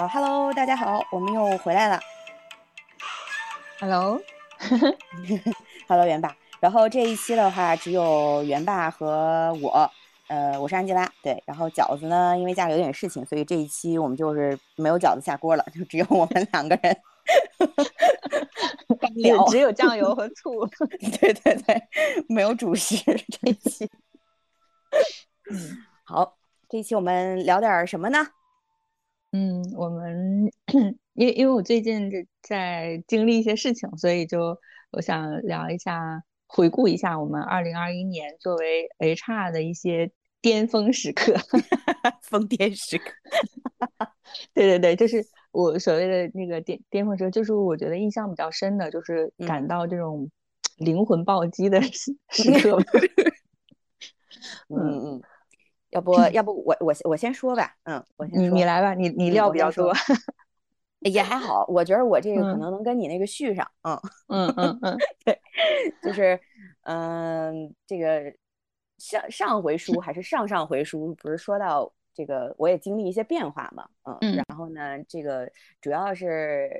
好，Hello，大家好，我们又回来了。Hello，Hello，元爸。然后这一期的话，只有元爸和我，呃，我是安吉拉，对。然后饺子呢，因为家里有点事情，所以这一期我们就是没有饺子下锅了，就只有我们两个人。只有只有酱油和醋。对对对，没有主食这一期。嗯，好，这一期我们聊点什么呢？嗯，我们因为因为我最近在经历一些事情，所以就我想聊一下，回顾一下我们二零二一年作为 HR 的一些巅峰时刻，疯癫时刻。对对对，就是我所谓的那个巅巅峰时刻，就是我觉得印象比较深的，就是感到这种灵魂暴击的时 时刻。嗯嗯。要不要不我我我先说吧，嗯，我先你你来吧，你你料比较多，也还好，我觉得我这个可能能跟你那个续上，嗯。嗯嗯嗯，对，就是嗯，这个上上回书还是上上回书，不是说到这个我也经历一些变化嘛，嗯，然后呢，这个主要是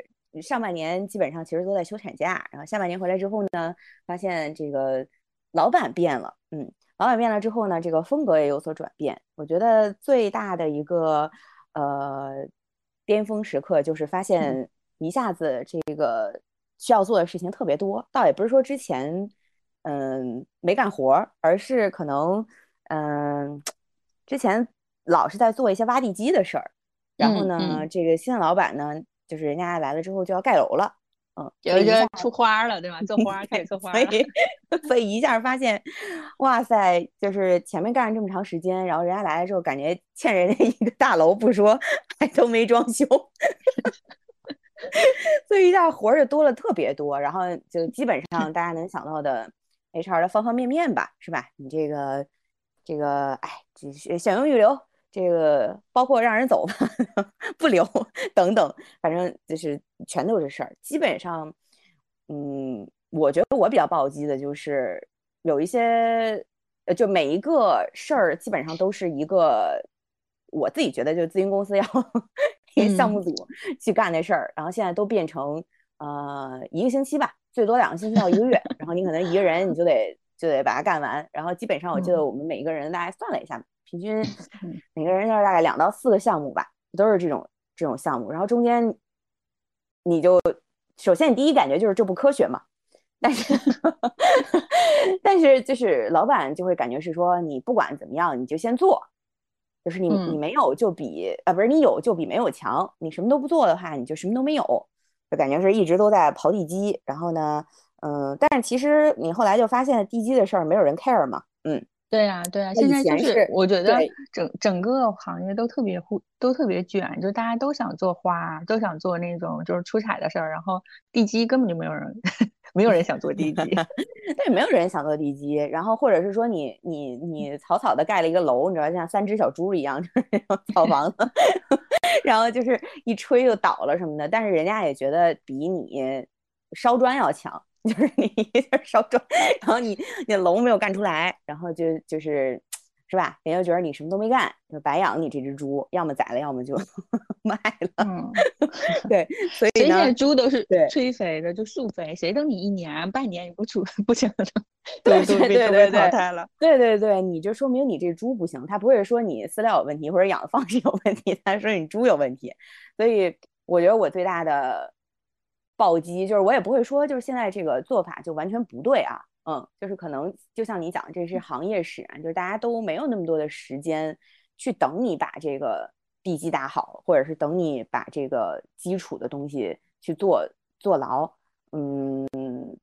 上半年基本上其实都在休产假，然后下半年回来之后呢，发现这个老板变了，嗯。老板变了之后呢，这个风格也有所转变。我觉得最大的一个呃巅峰时刻就是发现一下子这个需要做的事情特别多。倒也不是说之前嗯没干活，而是可能嗯之前老是在做一些挖地基的事儿。然后呢，嗯这个新的老板呢，就是人家来了之后就要盖楼了。嗯，有一个出花了，对吧？做花开始做花，所以所以一下发现，哇塞，就是前面干了这么长时间，然后人家来了之后，感觉欠人家一个大楼不说，还都没装修，所以一下活儿就多了特别多，然后就基本上大家能想到的 HR 的方方面面吧，是吧？你这个这个，哎，这选用预留。这个包括让人走吧 不留等等，反正就是全都是事儿。基本上，嗯，我觉得我比较暴击的就是有一些，呃，就每一个事儿基本上都是一个我自己觉得就咨询公司要一个项目组去干的事儿，然后现在都变成呃一个星期吧，最多两个星期到一个月，然后你可能一个人你就得就得把它干完，然后基本上我记得我们每一个人大概算了一下。平均每个人要大概两到四个项目吧，都是这种这种项目。然后中间你就首先你第一感觉就是这不科学嘛，但是 但是就是老板就会感觉是说你不管怎么样你就先做，就是你你没有就比啊不是你有就比没有强，你什么都不做的话你就什么都没有，就感觉是一直都在刨地基。然后呢，嗯，但是其实你后来就发现地基的事儿没有人 care 嘛，嗯。对呀、啊，对呀、啊，现在就是我觉得整整个行业都特别互都特别卷，就大家都想做花，都想做那种就是出彩的事儿，然后地基根本就没有人，没有人想做地基，对，没有人想做地基，然后或者是说你你你草草的盖了一个楼，你知道像三只小猪一样，就是那种草房子，然后就是一吹就倒了什么的，但是人家也觉得比你烧砖要强。就是你一下烧砖，然后你你楼没有干出来，然后就就是是吧？人家觉得你什么都没干，就白养你这只猪，要么宰了，要么就 卖了。嗯，对，所以现在猪都是对催肥的，就速肥，谁等你一年半年你不出不行了，对都对对对淘汰了。对对对，你就说明你这猪不行，他不会说你饲料有问题或者养的方式有问题，他说你猪有问题。所以我觉得我最大的。暴击就是我也不会说，就是现在这个做法就完全不对啊，嗯，就是可能就像你讲，这是行业使然，就是大家都没有那么多的时间去等你把这个地基打好，或者是等你把这个基础的东西去做做牢，嗯，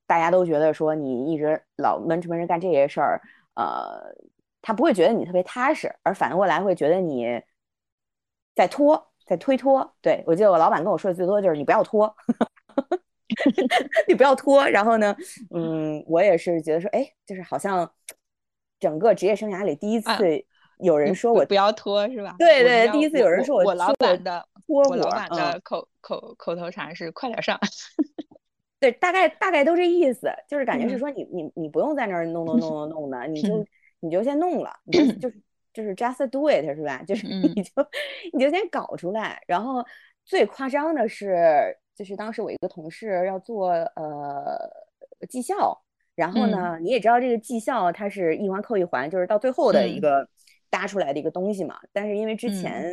大家都觉得说你一直老闷着闷着干这些事儿，呃，他不会觉得你特别踏实，而反过来会觉得你在拖，在推脱。对我记得我老板跟我说的最多就是你不要拖。你不要拖，然后呢，嗯，我也是觉得说，哎，就是好像整个职业生涯里第一次有人说我、啊、不要拖，是吧？对对，第一次有人说我我老板的拖我老板的口、嗯、口口头禅是快点上。对，大概大概都这意思，就是感觉是说你、嗯、你你不用在那儿弄弄弄弄弄的，你就你就先弄了，你就就是就是 just do it 是吧？就是你就、嗯、你就先搞出来，然后。最夸张的是，就是当时我一个同事要做呃绩效，然后呢，你也知道这个绩效它是一环扣一环，就是到最后的一个搭出来的一个东西嘛。但是因为之前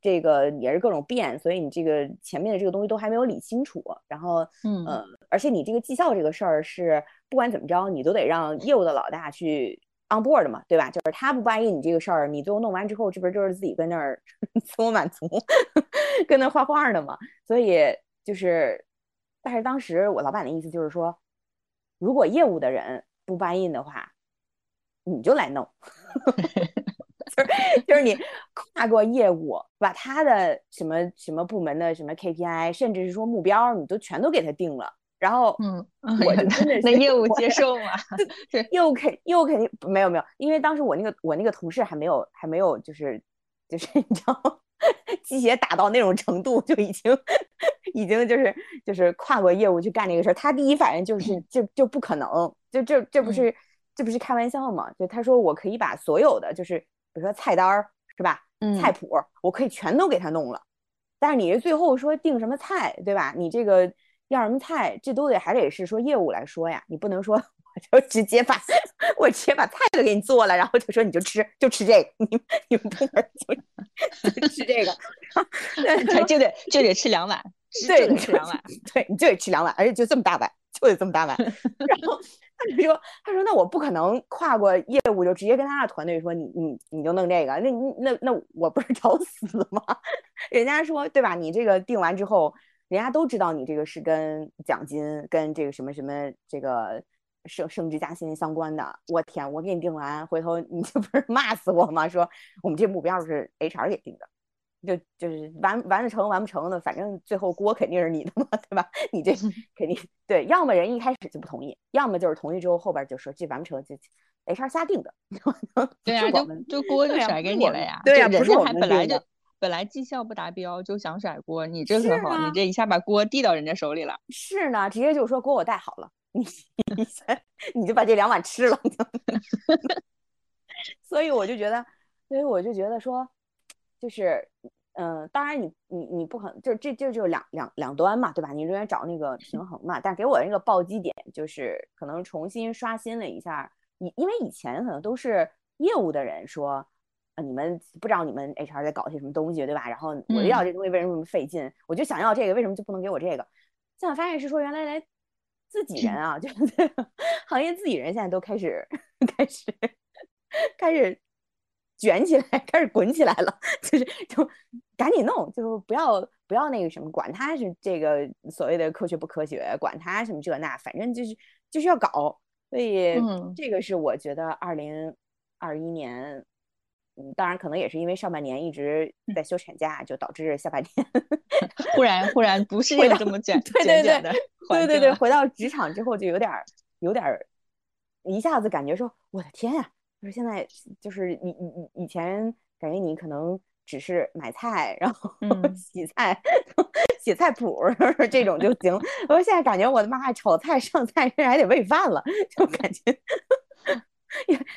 这个也是各种变，所以你这个前面的这个东西都还没有理清楚。然后，嗯，呃，而且你这个绩效这个事儿是不管怎么着，你都得让业务的老大去。on board 嘛，对吧？就是他不答应你这个事儿，你最后弄完之后，这不是就是自己跟那儿 自我满足，跟那画画呢嘛？所以就是，但是当时我老板的意思就是说，如果业务的人不 buy in 的话，你就来弄，就是就是你跨过业务，把他的什么什么部门的什么 KPI，甚至是说目标，你都全都给他定了。然后，嗯，我就真的是那业务接受吗？对，业务肯业务肯定没有没有，因为当时我那个我那个同事还没有还没有就是就是你知道，鸡血打到那种程度，就已经已经就是就是跨过业务去干这个事儿。他第一反应就是就就不可能，就这这不是这不是开玩笑吗？就他说我可以把所有的就是比如说菜单儿是吧，菜谱我可以全都给他弄了，但是你这最后说定什么菜对吧？你这个。要什么菜，这都得还得是说业务来说呀，你不能说我就直接把 我直接把菜都给你做了，然后就说你就吃就吃这个，你 们你们部门就吃这个，就得就得吃两碗，对，吃两碗，对，你就得吃两碗，而且就这么大碗，就得这么大碗。然后他就说，他说那我不可能跨过业务就直接跟他的团队说你你你就弄这个，那那那我不是找死吗？人家说对吧？你这个定完之后。人家都知道你这个是跟奖金、跟这个什么什么这个升升职加薪相关的。我天，我给你定完，回头你这 不是骂死我吗？说我们这目标是 HR 给定的，就就是完完得成完不成的，反正最后锅肯定是你的嘛，对吧？你这肯定对，要么人一开始就不同意，要么就是同意之后后边就说这完不成就 HR 瞎定的。对呀，就就锅就甩给你了呀。对呀，不是我们本来就。本来绩效不达标就想甩锅，你这可好，你这一下把锅递到人家手里了。是呢，直接就说锅我带好了，你 你就把这两碗吃了。所以我就觉得，所以我就觉得说，就是，嗯，当然你你你不可能，就这这就两两两端嘛，对吧？你永远找那个平衡嘛。但给我那个暴击点就是可能重新刷新了一下，以因为以前可能都是业务的人说。你们不知道你们 HR 在搞些什么东西，对吧？然后我要这东西为什么这么费劲？我就想要这个，为什么就不能给我这个？现在发现是说原来来自己人啊，就是行业自己人现在都开始开始开始卷起来，开始滚起来了，就是就赶紧弄，就不要不要那个什么，管他是这个所谓的科学不科学，管他什么这那，反正就是就是要搞。所以这个是我觉得二零二一年。嗯，当然可能也是因为上半年一直在休产假，就导致下半年 忽然忽然不是这么卷对对对对对对，回到职场之后就有点有点一下子感觉说我的天呀，就是现在就是以以以前感觉你可能只是买菜，然后 洗菜、写菜谱 这种就行，我说现在感觉我的妈，炒菜上菜甚至还得喂饭了，就感觉。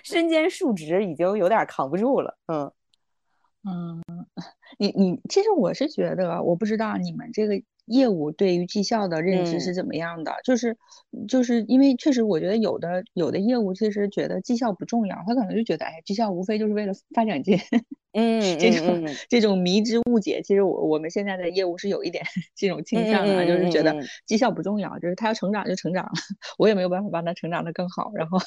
身兼数职已经有点扛不住了，嗯。嗯，你你其实我是觉得，我不知道你们这个业务对于绩效的认知是怎么样的，就是就是因为确实我觉得有的有的业务其实觉得绩效不重要，他可能就觉得哎，绩效无非就是为了发奖金。嗯，这种这种迷之误解，其实我我们现在的业务是有一点 这种倾向啊，就是觉得绩效不重要，就是他要成长就成长，我也没有办法帮他成长的更好。然后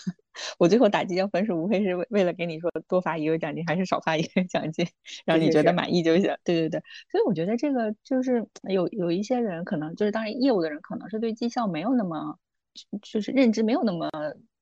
我最后打绩效分数，无非是为为了给你说多发一个奖金还是少发一个奖金，让你觉得满意就行。对对对，所以我觉得这个就是有有一些人可能就是当然业务的人可能是对绩效没有那么就是认知没有那么。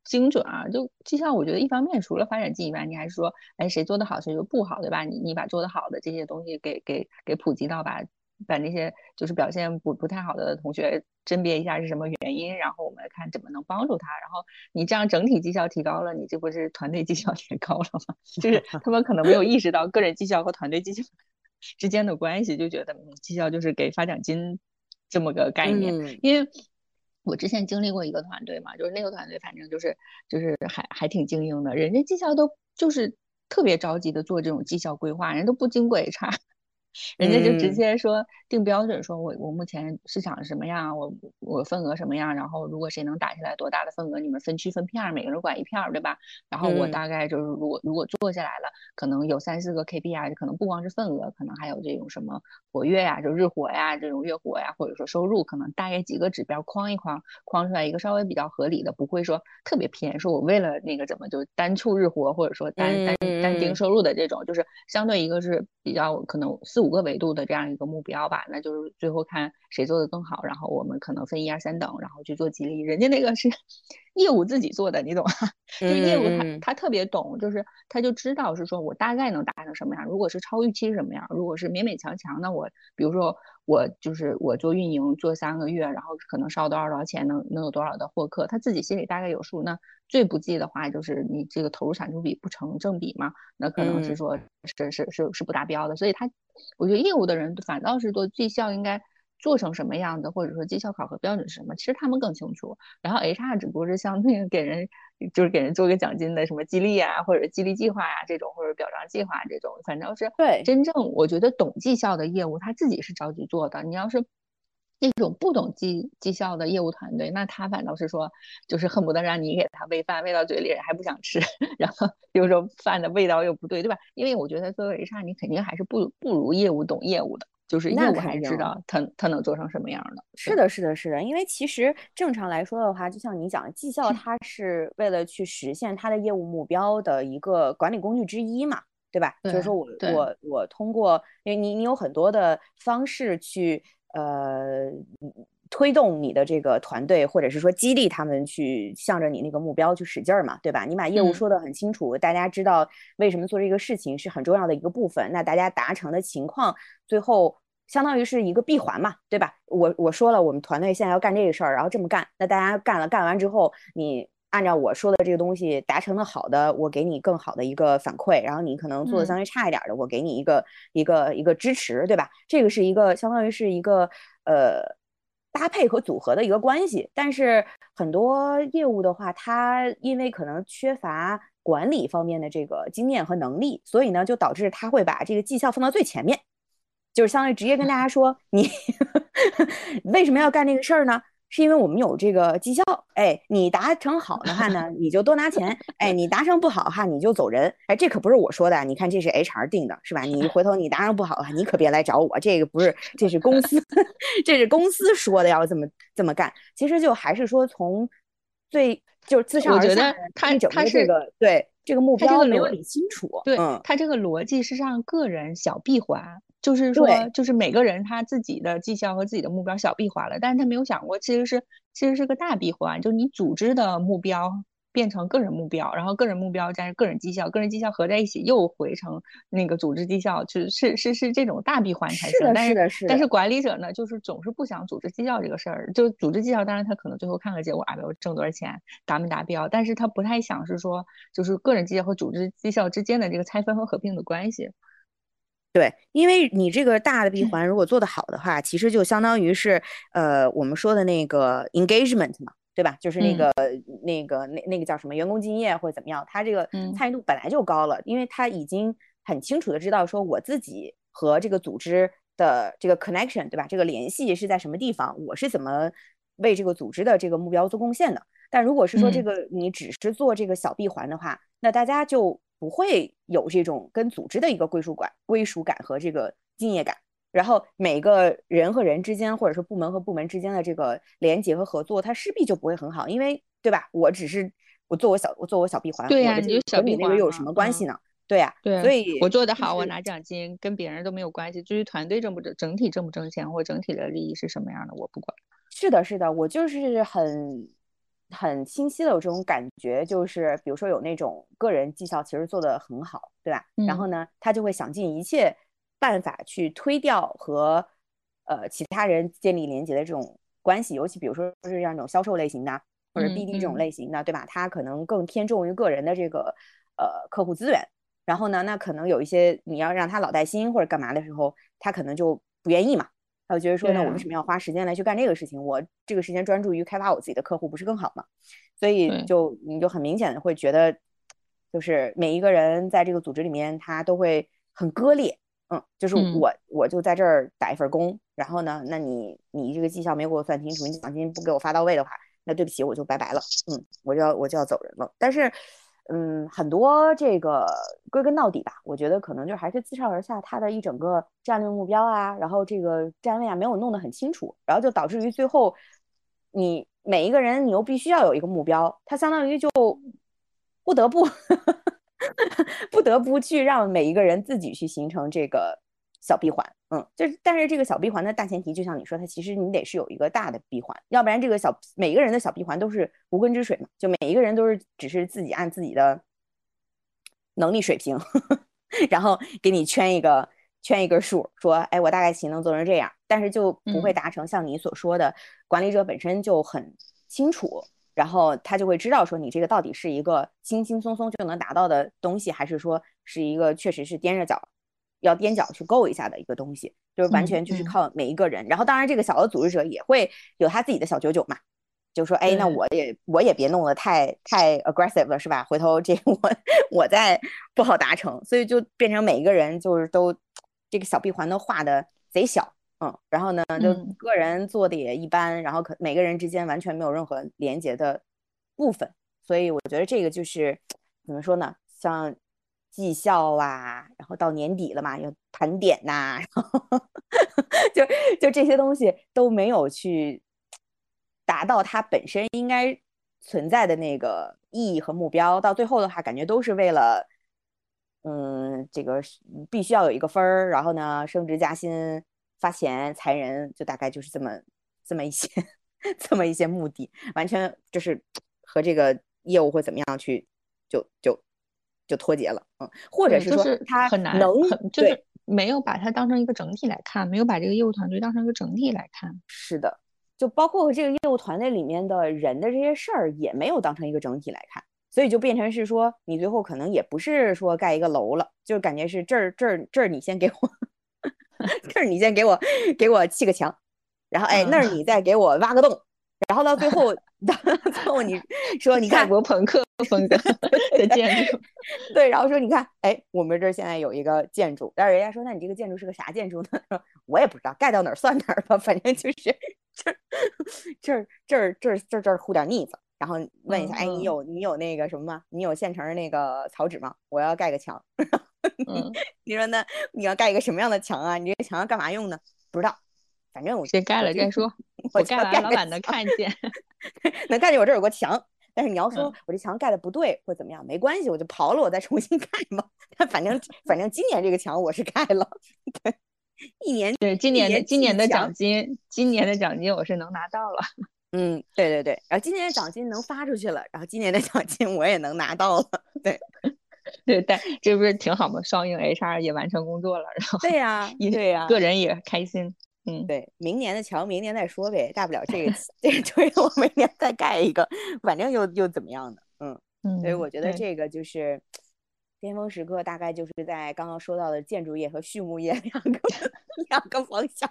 精准啊，就绩效，我觉得一方面除了发展进以外，你还是说，哎，谁做的好，谁就不好，对吧？你你把做的好的这些东西给给给普及到，把把那些就是表现不不太好的同学甄别一下是什么原因，然后我们看怎么能帮助他。然后你这样整体绩效提高了，你这不是团队绩效 提高了吗？就是他们可能没有意识到个人绩效和团队绩效之间的关系，就觉得绩效就是给发奖金这么个概念，因为。我之前经历过一个团队嘛，就是那个团队，反正就是就是还还挺精英的，人家绩效都就是特别着急的做这种绩效规划，人都不经过 HR，人家就直接说定标准，说我我目前市场什么样，我我份额什么样，然后如果谁能打下来多大的份额，你们分区分片儿，每个人管一片儿，对吧？然后我大概就是如果如果做下来了，可能有三四个 KPI，可能不光是份额，可能还有这种什么活跃呀，就日活呀，这种月活呀，或者说收入，可能大概几个指标框一框，框出来一个稍微比较合理的，不会说特别偏，说我为了那个怎么就单处日活，或者说单单单盯收入的这种，就是相对一个是比较可能四五个维度的这样一个目标吧，那就是最后看谁做的更好，然后我们可能分一二三等，然后去做激励。人家那个是 业务自己做的，你懂吗？就是业务他他特别懂，就是他就知道是说我大概能达成什么样，如果是超预期是什么样，如果是勉勉强强，那我比如说我就是我做运营做三个月，然后可能烧多少多少钱，能能有多少的获客，他自己心里大概有数。那最不济的话就是你这个投入产出比不成正比嘛，那可能是说是是是是不达标的，所以他。我觉得业务的人反倒是做绩效应该做成什么样的，或者说绩效考核标准是什么，其实他们更清楚。然后 HR 只不过是像那个给人，就是给人做个奖金的什么激励啊，或者激励计划呀这种，或者表彰计划这种，反正是对真正我觉得懂绩效的业务，他自己是着急做的。你要是那种不懂绩绩效的业务团队，那他反倒是说，就是恨不得让你给他喂饭，喂到嘴里还不想吃，然后有时候饭的味道又不对，对吧？因为我觉得作为 HR，你肯定还是不不如业务懂业务的，就是业务还知道他他能做成什么样的。是的，是的，是的。因为其实正常来说的话，就像你讲，绩效它是为了去实现它的业务目标的一个管理工具之一嘛，对吧？就是说我我我通过，因为你你有很多的方式去。呃，推动你的这个团队，或者是说激励他们去向着你那个目标去使劲儿嘛，对吧？你把业务说的很清楚，大家知道为什么做这个事情是很重要的一个部分。那大家达成的情况，最后相当于是一个闭环嘛，对吧？我我说了，我们团队现在要干这个事儿，然后这么干，那大家干了，干完之后你。按照我说的这个东西达成的好的，我给你更好的一个反馈，然后你可能做的相对差一点的，我给你一个一个一个支持，对吧？这个是一个相当于是一个呃搭配和组合的一个关系。但是很多业务的话，它因为可能缺乏管理方面的这个经验和能力，所以呢，就导致他会把这个绩效放到最前面，就是相当于直接跟大家说，你为什么要干这个事儿呢？是因为我们有这个绩效，哎，你达成好的话呢，你就多拿钱，哎，你达成不好的话，你就走人，哎，这可不是我说的，你看这是 HR 定的，是吧？你回头你达成不好的话，你可别来找我，这个不是，这是公司，这是公司说的要这么这么干。其实就还是说从最就是自上而下，他他这个对这个目标没有理清楚，对他这个逻辑是让个人小闭环。就是说，就是每个人他自己的绩效和自己的目标小闭环了，但是他没有想过，其实是其实是个大闭环，就是你组织的目标变成个人目标，然后个人目标加上个人绩效，个人绩效合在一起又回成那个组织绩效，就是是是是这种大闭环才行。是的，是的。但是管理者呢，就是总是不想组织绩效这个事儿，就组织绩效，当然他可能最后看个结果啊，比如挣多少钱，达没达标，但是他不太想是说，就是个人绩效和组织绩效之间的这个拆分和合并的关系。对，因为你这个大的闭环如果做得好的话，其实就相当于是呃我们说的那个 engagement 嘛，对吧？就是那个那个那那个叫什么员工敬业或者怎么样，他这个参与度本来就高了，因为他已经很清楚的知道说我自己和这个组织的这个 connection，对吧？这个联系是在什么地方，我是怎么为这个组织的这个目标做贡献的。但如果是说这个你只是做这个小闭环的话，那大家就。不会有这种跟组织的一个归属感、归属感和这个敬业感，然后每个人和人之间，或者说部门和部门之间的这个连接和合作，它势必就不会很好，因为对吧？我只是我做我小我做我小闭环，对呀，你小闭环有什么关系呢？对呀，对，所以我做的好，我拿奖金，跟别人都没有关系。至于团队挣不挣，整体挣不挣钱，或整体的利益是什么样的，我不管。是的，是的，我就是很。很清晰的有这种感觉，就是比如说有那种个人绩效其实做得很好，对吧？然后呢，他就会想尽一切办法去推掉和呃其他人建立连接的这种关系，尤其比如说是像这种销售类型的或者 BD 这种类型的，对吧？他可能更偏重于个人的这个呃客户资源。然后呢，那可能有一些你要让他老带新或者干嘛的时候，他可能就不愿意嘛。我觉得说，那我为什么要花时间来去干这个事情？我这个时间专注于开发我自己的客户，不是更好吗？所以就你就很明显的会觉得，就是每一个人在这个组织里面，他都会很割裂，嗯，就是我我就在这儿打一份工，然后呢，那你你这个绩效没给我算清楚，你奖金不给我发到位的话，那对不起，我就拜拜了，嗯，我就要我就要走人了。但是，嗯，很多这个归根到底吧，我觉得可能就还是自上而下，他的一整个战略目标啊，然后这个站位啊没有弄得很清楚，然后就导致于最后，你每一个人你又必须要有一个目标，他相当于就不得不。不得不去让每一个人自己去形成这个小闭环，嗯，就是但是这个小闭环的大前提，就像你说，它其实你得是有一个大的闭环，要不然这个小每一个人的小闭环都是无根之水嘛，就每一个人都是只是自己按自己的能力水平，呵呵然后给你圈一个圈一个数，说，哎，我大概其能做成这样，但是就不会达成像你所说的，管理者本身就很清楚。然后他就会知道说你这个到底是一个轻轻松松就能达到的东西，还是说是一个确实是踮着脚要踮脚去够一下的一个东西，就是完全就是靠每一个人。然后当然这个小的组织者也会有他自己的小九九嘛，就说哎，那我也我也别弄得太太 aggressive 了，是吧？回头这我我再不好达成，所以就变成每一个人就是都这个小闭环都画的贼小。嗯，然后呢，就个人做的也一般，然后可每个人之间完全没有任何连接的部分，所以我觉得这个就是怎么说呢？像绩效啊，然后到年底了嘛，要盘点呐，然 后就就这些东西都没有去达到它本身应该存在的那个意义和目标，到最后的话，感觉都是为了，嗯，这个必须要有一个分儿，然后呢，升职加薪。发钱裁人，就大概就是这么这么一些 这么一些目的，完全就是和这个业务会怎么样去就就就脱节了，嗯，或者是说他很难能就是没有把它当成一个整体来看，没有把这个业务团队当成一个整体来看。是的，就包括这个业务团队里面的人的这些事儿也没有当成一个整体来看，所以就变成是说你最后可能也不是说盖一个楼了，就感觉是这儿这儿这儿你先给我。这儿你先给我给我砌个墙，然后哎那儿你再给我挖个洞，然后到最后 到最后你说你看国朋克风格的建筑，对，然后说你看哎我们这儿现在有一个建筑，但是人家说那你这个建筑是个啥建筑呢？说我也不知道，盖到哪儿算哪儿吧，反正就是这儿这儿这儿这儿这儿这儿糊点腻子，然后问一下哎你有你有那个什么吗？你有现成的那个草纸吗？我要盖个墙。你说那你要盖一个什么样的墙啊？你这个墙要干嘛用呢？不知道，反正我先盖了再说。我盖完，老板能看见，能看见我这有个墙。但是你要说我这墙盖的不对或怎么样，没关系，我就刨了，我再重新盖嘛。但反正反正今年这个墙我是盖了。对，一年对今年的今年的奖金，今年的奖金我是能拿到了。嗯，对对对，然后今年的奖金能发出去了，然后今年的奖金我也能拿到了。对。对，但这不是挺好吗？双赢 HR 也完成工作了，然后对呀，对呀，个人也开心。嗯，对，明年的桥明年再说呗，大不了这个 这个推我明年再盖一个，反正又又怎么样呢？嗯嗯，所以我觉得这个就是巅峰时刻，大概就是在刚刚说到的建筑业和畜牧业两个两个方向。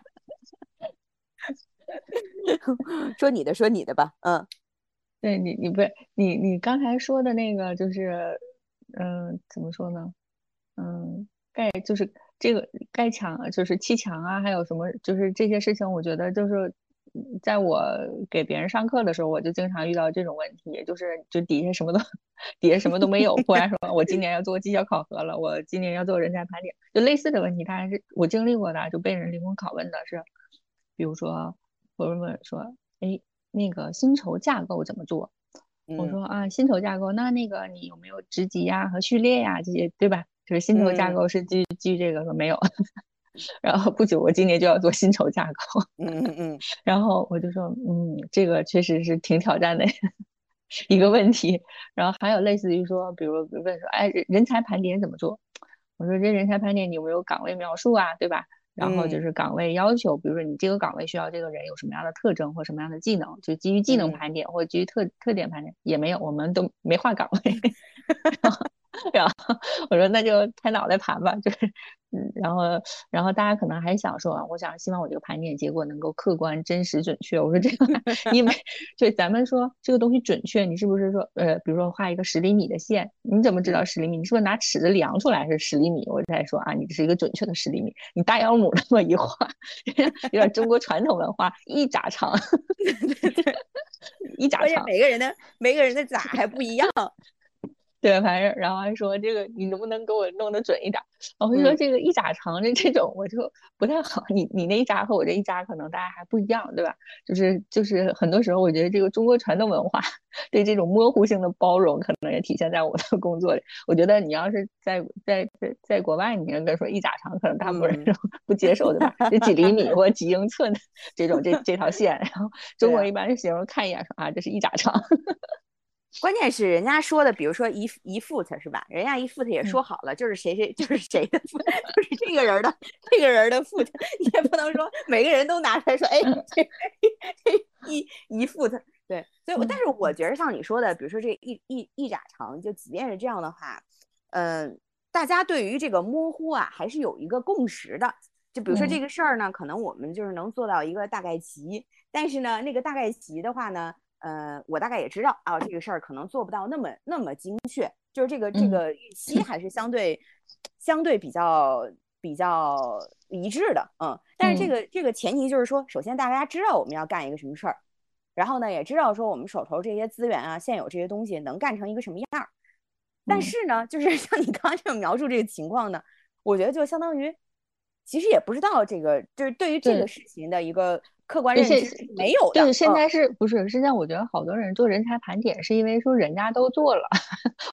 说你的，说你的吧。嗯，对你，你不是你你刚才说的那个就是。嗯，怎么说呢？嗯，盖就是这个盖墙，就是砌墙啊，还有什么，就是这些事情，我觉得就是在我给别人上课的时候，我就经常遇到这种问题，就是就底下什么都底下什么都没有，忽然说我今年要做绩效考核了，我今年要做人才盘点，就类似的问题，当然是我经历过的，就被人灵魂拷问的是，比如说我问说，哎，那个薪酬架构怎么做？我说啊，薪酬架构，那那个你有没有职级呀和序列呀这些，对吧？就是薪酬架构是基基于这个，说没有。然后不久，我今年就要做薪酬架构。嗯嗯嗯。然后我就说，嗯，这个确实是挺挑战的 一个问题。然后还有类似于说，比如问说，哎，人才盘点怎么做？我说这人才盘点你有没有岗位描述啊，对吧？然后就是岗位要求，比如说你这个岗位需要这个人有什么样的特征或什么样的技能，就基于技能盘点或基于特特点盘点也没有，我们都没画岗位。我说那就拍脑袋盘吧，就是嗯，然后，然后大家可能还想说啊，我想希望我这个盘点结果能够客观、真实、准确。我说这个，因为就咱们说这个东西准确，你是不是说，呃，比如说画一个十厘米的线，你怎么知道十厘米？你是不是拿尺子量出来是十厘米？我再说啊，你这是一个准确的十厘米。你大腰母那么一画，有点中国传统文化，一拃长，一拃长。每个人的每个人的拃还不一样。对，反正然后还说这个你能不能给我弄得准一点？我会说这个一扎长这这种我就不太好。你你那一扎和我这一扎可能大家还不一样，对吧？就是就是很多时候我觉得这个中国传统文化对这种模糊性的包容，可能也体现在我的工作里。我觉得你要是在在在在国外，你应该说一扎长，可能大部分人不接受，对吧？这几厘米或几英寸的这种这这条线，然后中国一般是形容看一眼说啊，这是一扎长。关键是人家说的，比如说一一 foot 是吧？人家一 foot 也说好了，就是谁谁就是谁的 foot，就是这个人的这个人的 foot，你也不能说每个人都拿出来说，哎，这这一一 foot，对，所以但是我觉得像你说的，比如说这一一一拃长，就即便是这样的话，嗯，大家对于这个模糊啊，还是有一个共识的。就比如说这个事儿呢，可能我们就是能做到一个大概齐，但是呢，那个大概齐的话呢。呃，我大概也知道啊，这个事儿可能做不到那么那么精确，就是这个这个预期还是相对相对比较比较一致的，嗯。但是这个这个前提就是说，首先大家知道我们要干一个什么事儿，然后呢，也知道说我们手头这些资源啊，现有这些东西能干成一个什么样儿。但是呢，就是 像你刚刚这种描述这个情况呢，我觉得就相当于其实也不知道这个就是对于这个事情的一个。客观认知没有的，对，现在是不是？现在我觉得好多人做人才盘点，是因为说人家都做了，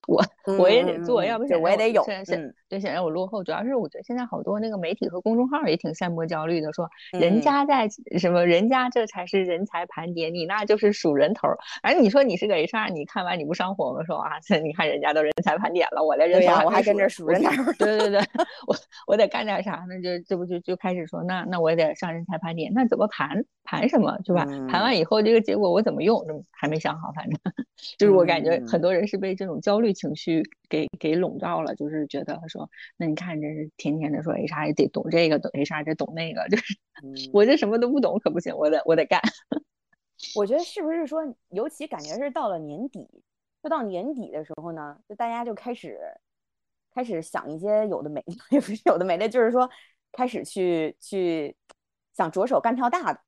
我我也得做，要不我也得有。嗯，对，显然我落后。主要是我觉得现在好多那个媒体和公众号也挺散播焦虑的，说人家在什么，人家这才是人才盘点，你那就是数人头。而你说你是个 HR，你看完你不上火吗？说啊，你看人家都人才盘点了，我连人才我还跟着数人头。对对对，我我得干点啥呢？就这不就就开始说，那那我也得上人才盘点，那怎么盘？盘什么，是吧？盘完以后这个结果我怎么用，还没想好。反正 就是我感觉很多人是被这种焦虑情绪给给笼罩了，就是觉得说，那你看这是天天的说 HR 也得懂这个，懂 HR 得懂那个，就是 我这什么都不懂可不行，我得我得干。我觉得是不是说，尤其感觉是到了年底，就到年底的时候呢，就大家就开始开始想一些有的没的，也不是有的没的，就是说开始去去想着手干票大的。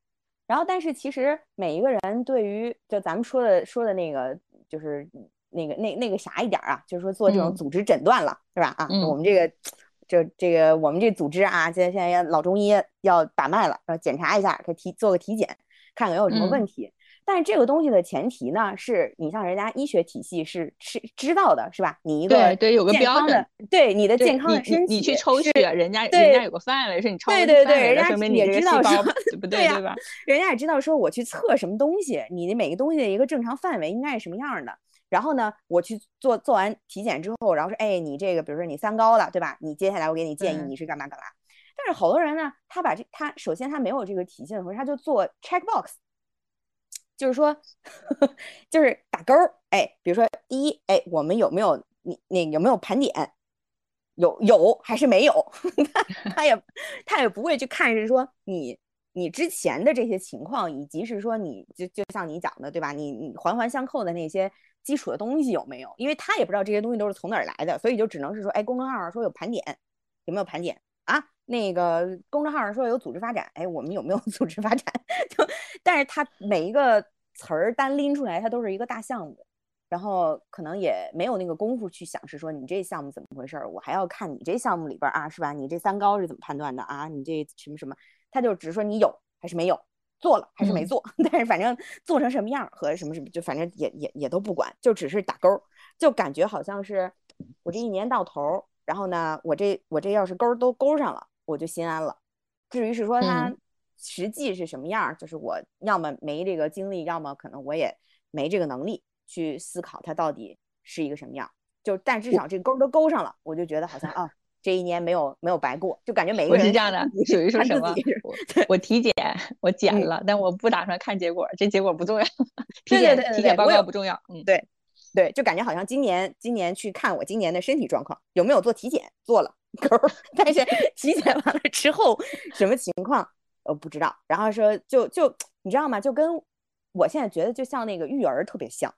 然后，但是其实每一个人对于就咱们说的说的那个，就是那个那那个啥一点啊，就是说做这种组织诊断了，是吧？啊，我们这个就这个我们这组织啊，现在现在老中医要把脉了，要检查一下，给体做个体检，看看有什么问题。但是这个东西的前提呢，是你像人家医学体系是是知道的，是吧？你一个对对有个标准，对你的健康的身体，你去抽血，人家人家有个范围，是你抽对对对，人家也知道说不对对吧？人家也知道说我去测什么东西，你的每个东西的一个正常范围应该是什么样的。然后呢，我去做做完体检之后，然后说，哎，你这个比如说你三高了，对吧？你接下来我给你建议你是干嘛干嘛。但是好多人呢，他把这他首先他没有这个体系的时候，他就做 check box。就是说，就是打勾儿，哎，比如说第一，哎，我们有没有你那有没有盘点？有有还是没有？他也他也不会去看是说你你之前的这些情况，以及是说你就就像你讲的对吧？你你环环相扣的那些基础的东西有没有？因为他也不知道这些东西都是从哪儿来的，所以就只能是说，哎，公众号上说有盘点，有没有盘点啊？那个公众号上说有组织发展，哎，我们有没有 组织发展？就，但是他每一个词儿单拎出来，它都是一个大项目，然后可能也没有那个功夫去想，是说你这项目怎么回事儿，我还要看你这项目里边啊，是吧？你这三高是怎么判断的啊？你这什么什么，他就只是说你有还是没有，做了还是没做，但是反正做成什么样和什么什么，就反正也也也都不管，就只是打勾，就感觉好像是我这一年到头，然后呢，我这我这要是勾都勾上了。我就心安了。至于是说它实际是什么样，就是我要么没这个精力，要么可能我也没这个能力去思考它到底是一个什么样。就但至少这勾都勾上了，我就觉得好像啊，这一年没有没有白过，就感觉每个人是这样的。属于说什么？我体检我 检了，但我不打算看结果，这结果不重要。体检体检报告不重要。嗯，对对，就感觉好像今年今年去看我今年的身体状况有没有做体检，做了。勾，但是 体检完了之后什么情况呃不知道。然后说就就你知道吗？就跟我现在觉得就像那个育儿特别像，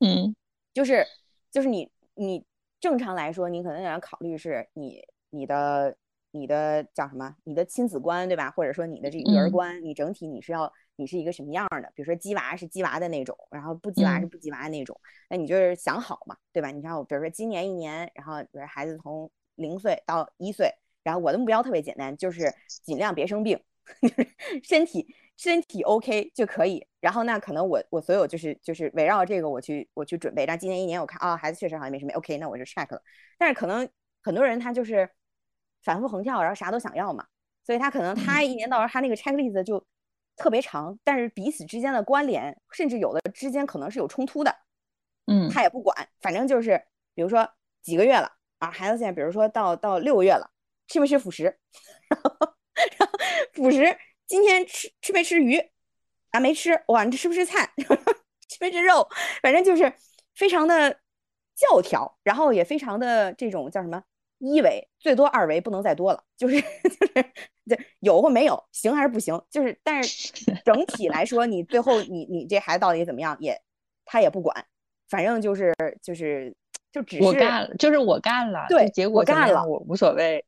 嗯，就是就是你你正常来说，你可能要考虑是你你的你的叫什么？你的亲子观对吧？或者说你的这个育儿观，你整体你是要你是一个什么样的？比如说鸡娃是鸡娃的那种，然后不鸡娃是不鸡娃的那种，那你就是想好嘛，对吧？你看我比如说今年一年，然后比如孩子从零岁到一岁，然后我的目标特别简单，就是尽量别生病，就是身体身体 OK 就可以。然后那可能我我所有就是就是围绕这个我去我去准备。然后今年一年我看啊孩子确实好像没什么 OK，那我就 check 了。但是可能很多人他就是反复横跳，然后啥都想要嘛，所以他可能他一年到头他那个 checklist 就特别长，但是彼此之间的关联，甚至有的之间可能是有冲突的。嗯，他也不管，反正就是比如说几个月了。啊，孩子现在比如说到到六个月了，吃没吃辅食？然后然后辅食今天吃吃没吃鱼？啊，没吃。哇，你这吃不吃菜？吃没吃肉？反正就是非常的教条，然后也非常的这种叫什么一维，最多二维，不能再多了。就是 就是这有或没有，行还是不行？就是但是 整体来说，你最后你你这孩子到底怎么样，也他也不管，反正就是就是。就只是我干了，就是我干了，对，结果干了，我无所谓。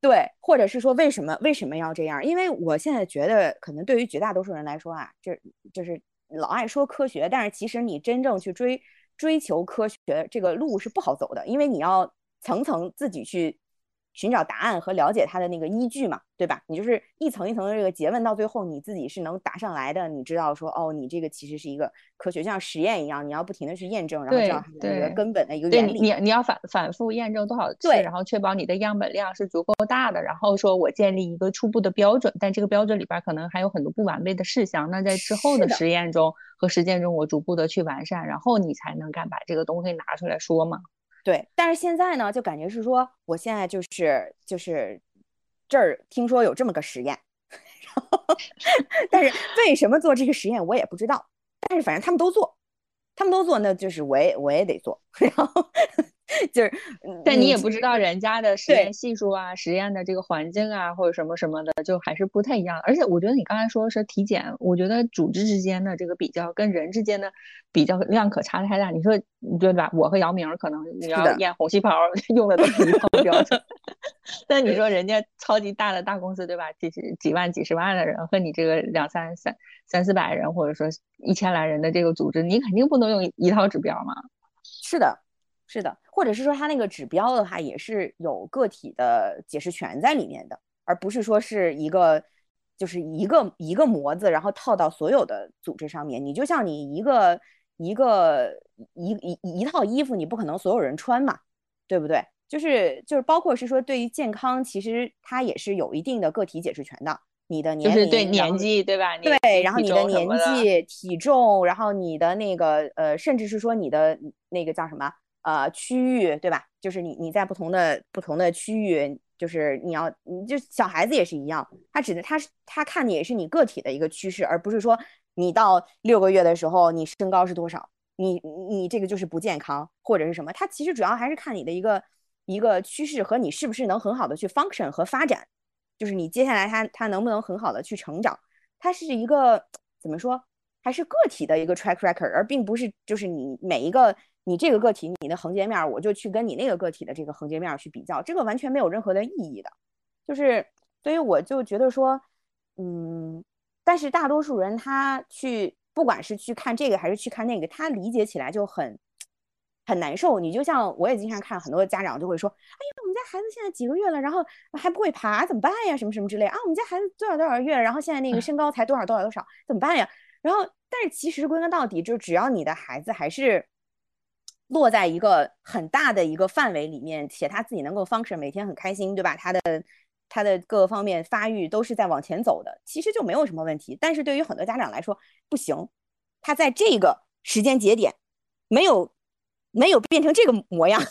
对，或者是说为什么为什么要这样？因为我现在觉得，可能对于绝大多数人来说啊，就就是老爱说科学，但是其实你真正去追追求科学这个路是不好走的，因为你要层层自己去。寻找答案和了解它的那个依据嘛，对吧？你就是一层一层的这个诘问，到最后你自己是能答上来的。你知道说，哦，你这个其实是一个科学，就像实验一样，你要不停的去验证，然后知道它的一个根本的一个原理。你你要反反复验证多少次，然后确保你的样本量是足够大的，然后说我建立一个初步的标准，但这个标准里边可能还有很多不完备的事项。那在之后的实验中和实践中，我逐步的去完善，然后你才能敢把这个东西拿出来说嘛。对，但是现在呢，就感觉是说，我现在就是就是这儿听说有这么个实验，然后 但是为什么做这个实验我也不知道，但是反正他们都做，他们都做，那就是我也我也得做，然后。就是，但你也不知道人家的实验系数啊，实验的这个环境啊，或者什么什么的，就还是不太一样。而且我觉得你刚才说是体检，我觉得组织之间的这个比较跟人之间的比较量可差太大。你说对吧？我和姚明可能你要验红细胞 用的都是一套标准，但你说人家超级大的大公司对吧？几十几万、几十万的人和你这个两三三三四百人或者说一千来人的这个组织，你肯定不能用一套指标嘛？是的。是的，或者是说它那个指标的话，也是有个体的解释权在里面的，而不是说是一个就是一个一个模子，然后套到所有的组织上面。你就像你一个一个一一一套衣服，你不可能所有人穿嘛，对不对？就是就是包括是说对于健康，其实它也是有一定的个体解释权的。你的年龄对年纪对吧？对，然后你的年纪、体重，然后你的那个呃，甚至是说你的那个叫什么？呃，区域对吧？就是你你在不同的不同的区域，就是你要，你就小孩子也是一样，他指的他是他看的也是你个体的一个趋势，而不是说你到六个月的时候你身高是多少，你你这个就是不健康或者是什么？他其实主要还是看你的一个一个趋势和你是不是能很好的去 function 和发展，就是你接下来他他能不能很好的去成长，它是一个怎么说？还是个体的一个 track record，而并不是就是你每一个。你这个个体，你的横截面，我就去跟你那个个体的这个横截面去比较，这个完全没有任何的意义的。就是，所以我就觉得说，嗯，但是大多数人他去，不管是去看这个还是去看那个，他理解起来就很很难受。你就像我也经常看很多家长就会说，哎呀，我们家孩子现在几个月了，然后还不会爬，怎么办呀？什么什么之类啊，我们家孩子多少多少月，然后现在那个身高才多少多少多少，怎么办呀？然后，但是其实归根到底，就只要你的孩子还是。落在一个很大的一个范围里面，且他自己能够 function，每天很开心，对吧？他的他的各个方面发育都是在往前走的，其实就没有什么问题。但是对于很多家长来说，不行，他在这个时间节点没有没有变成这个模样，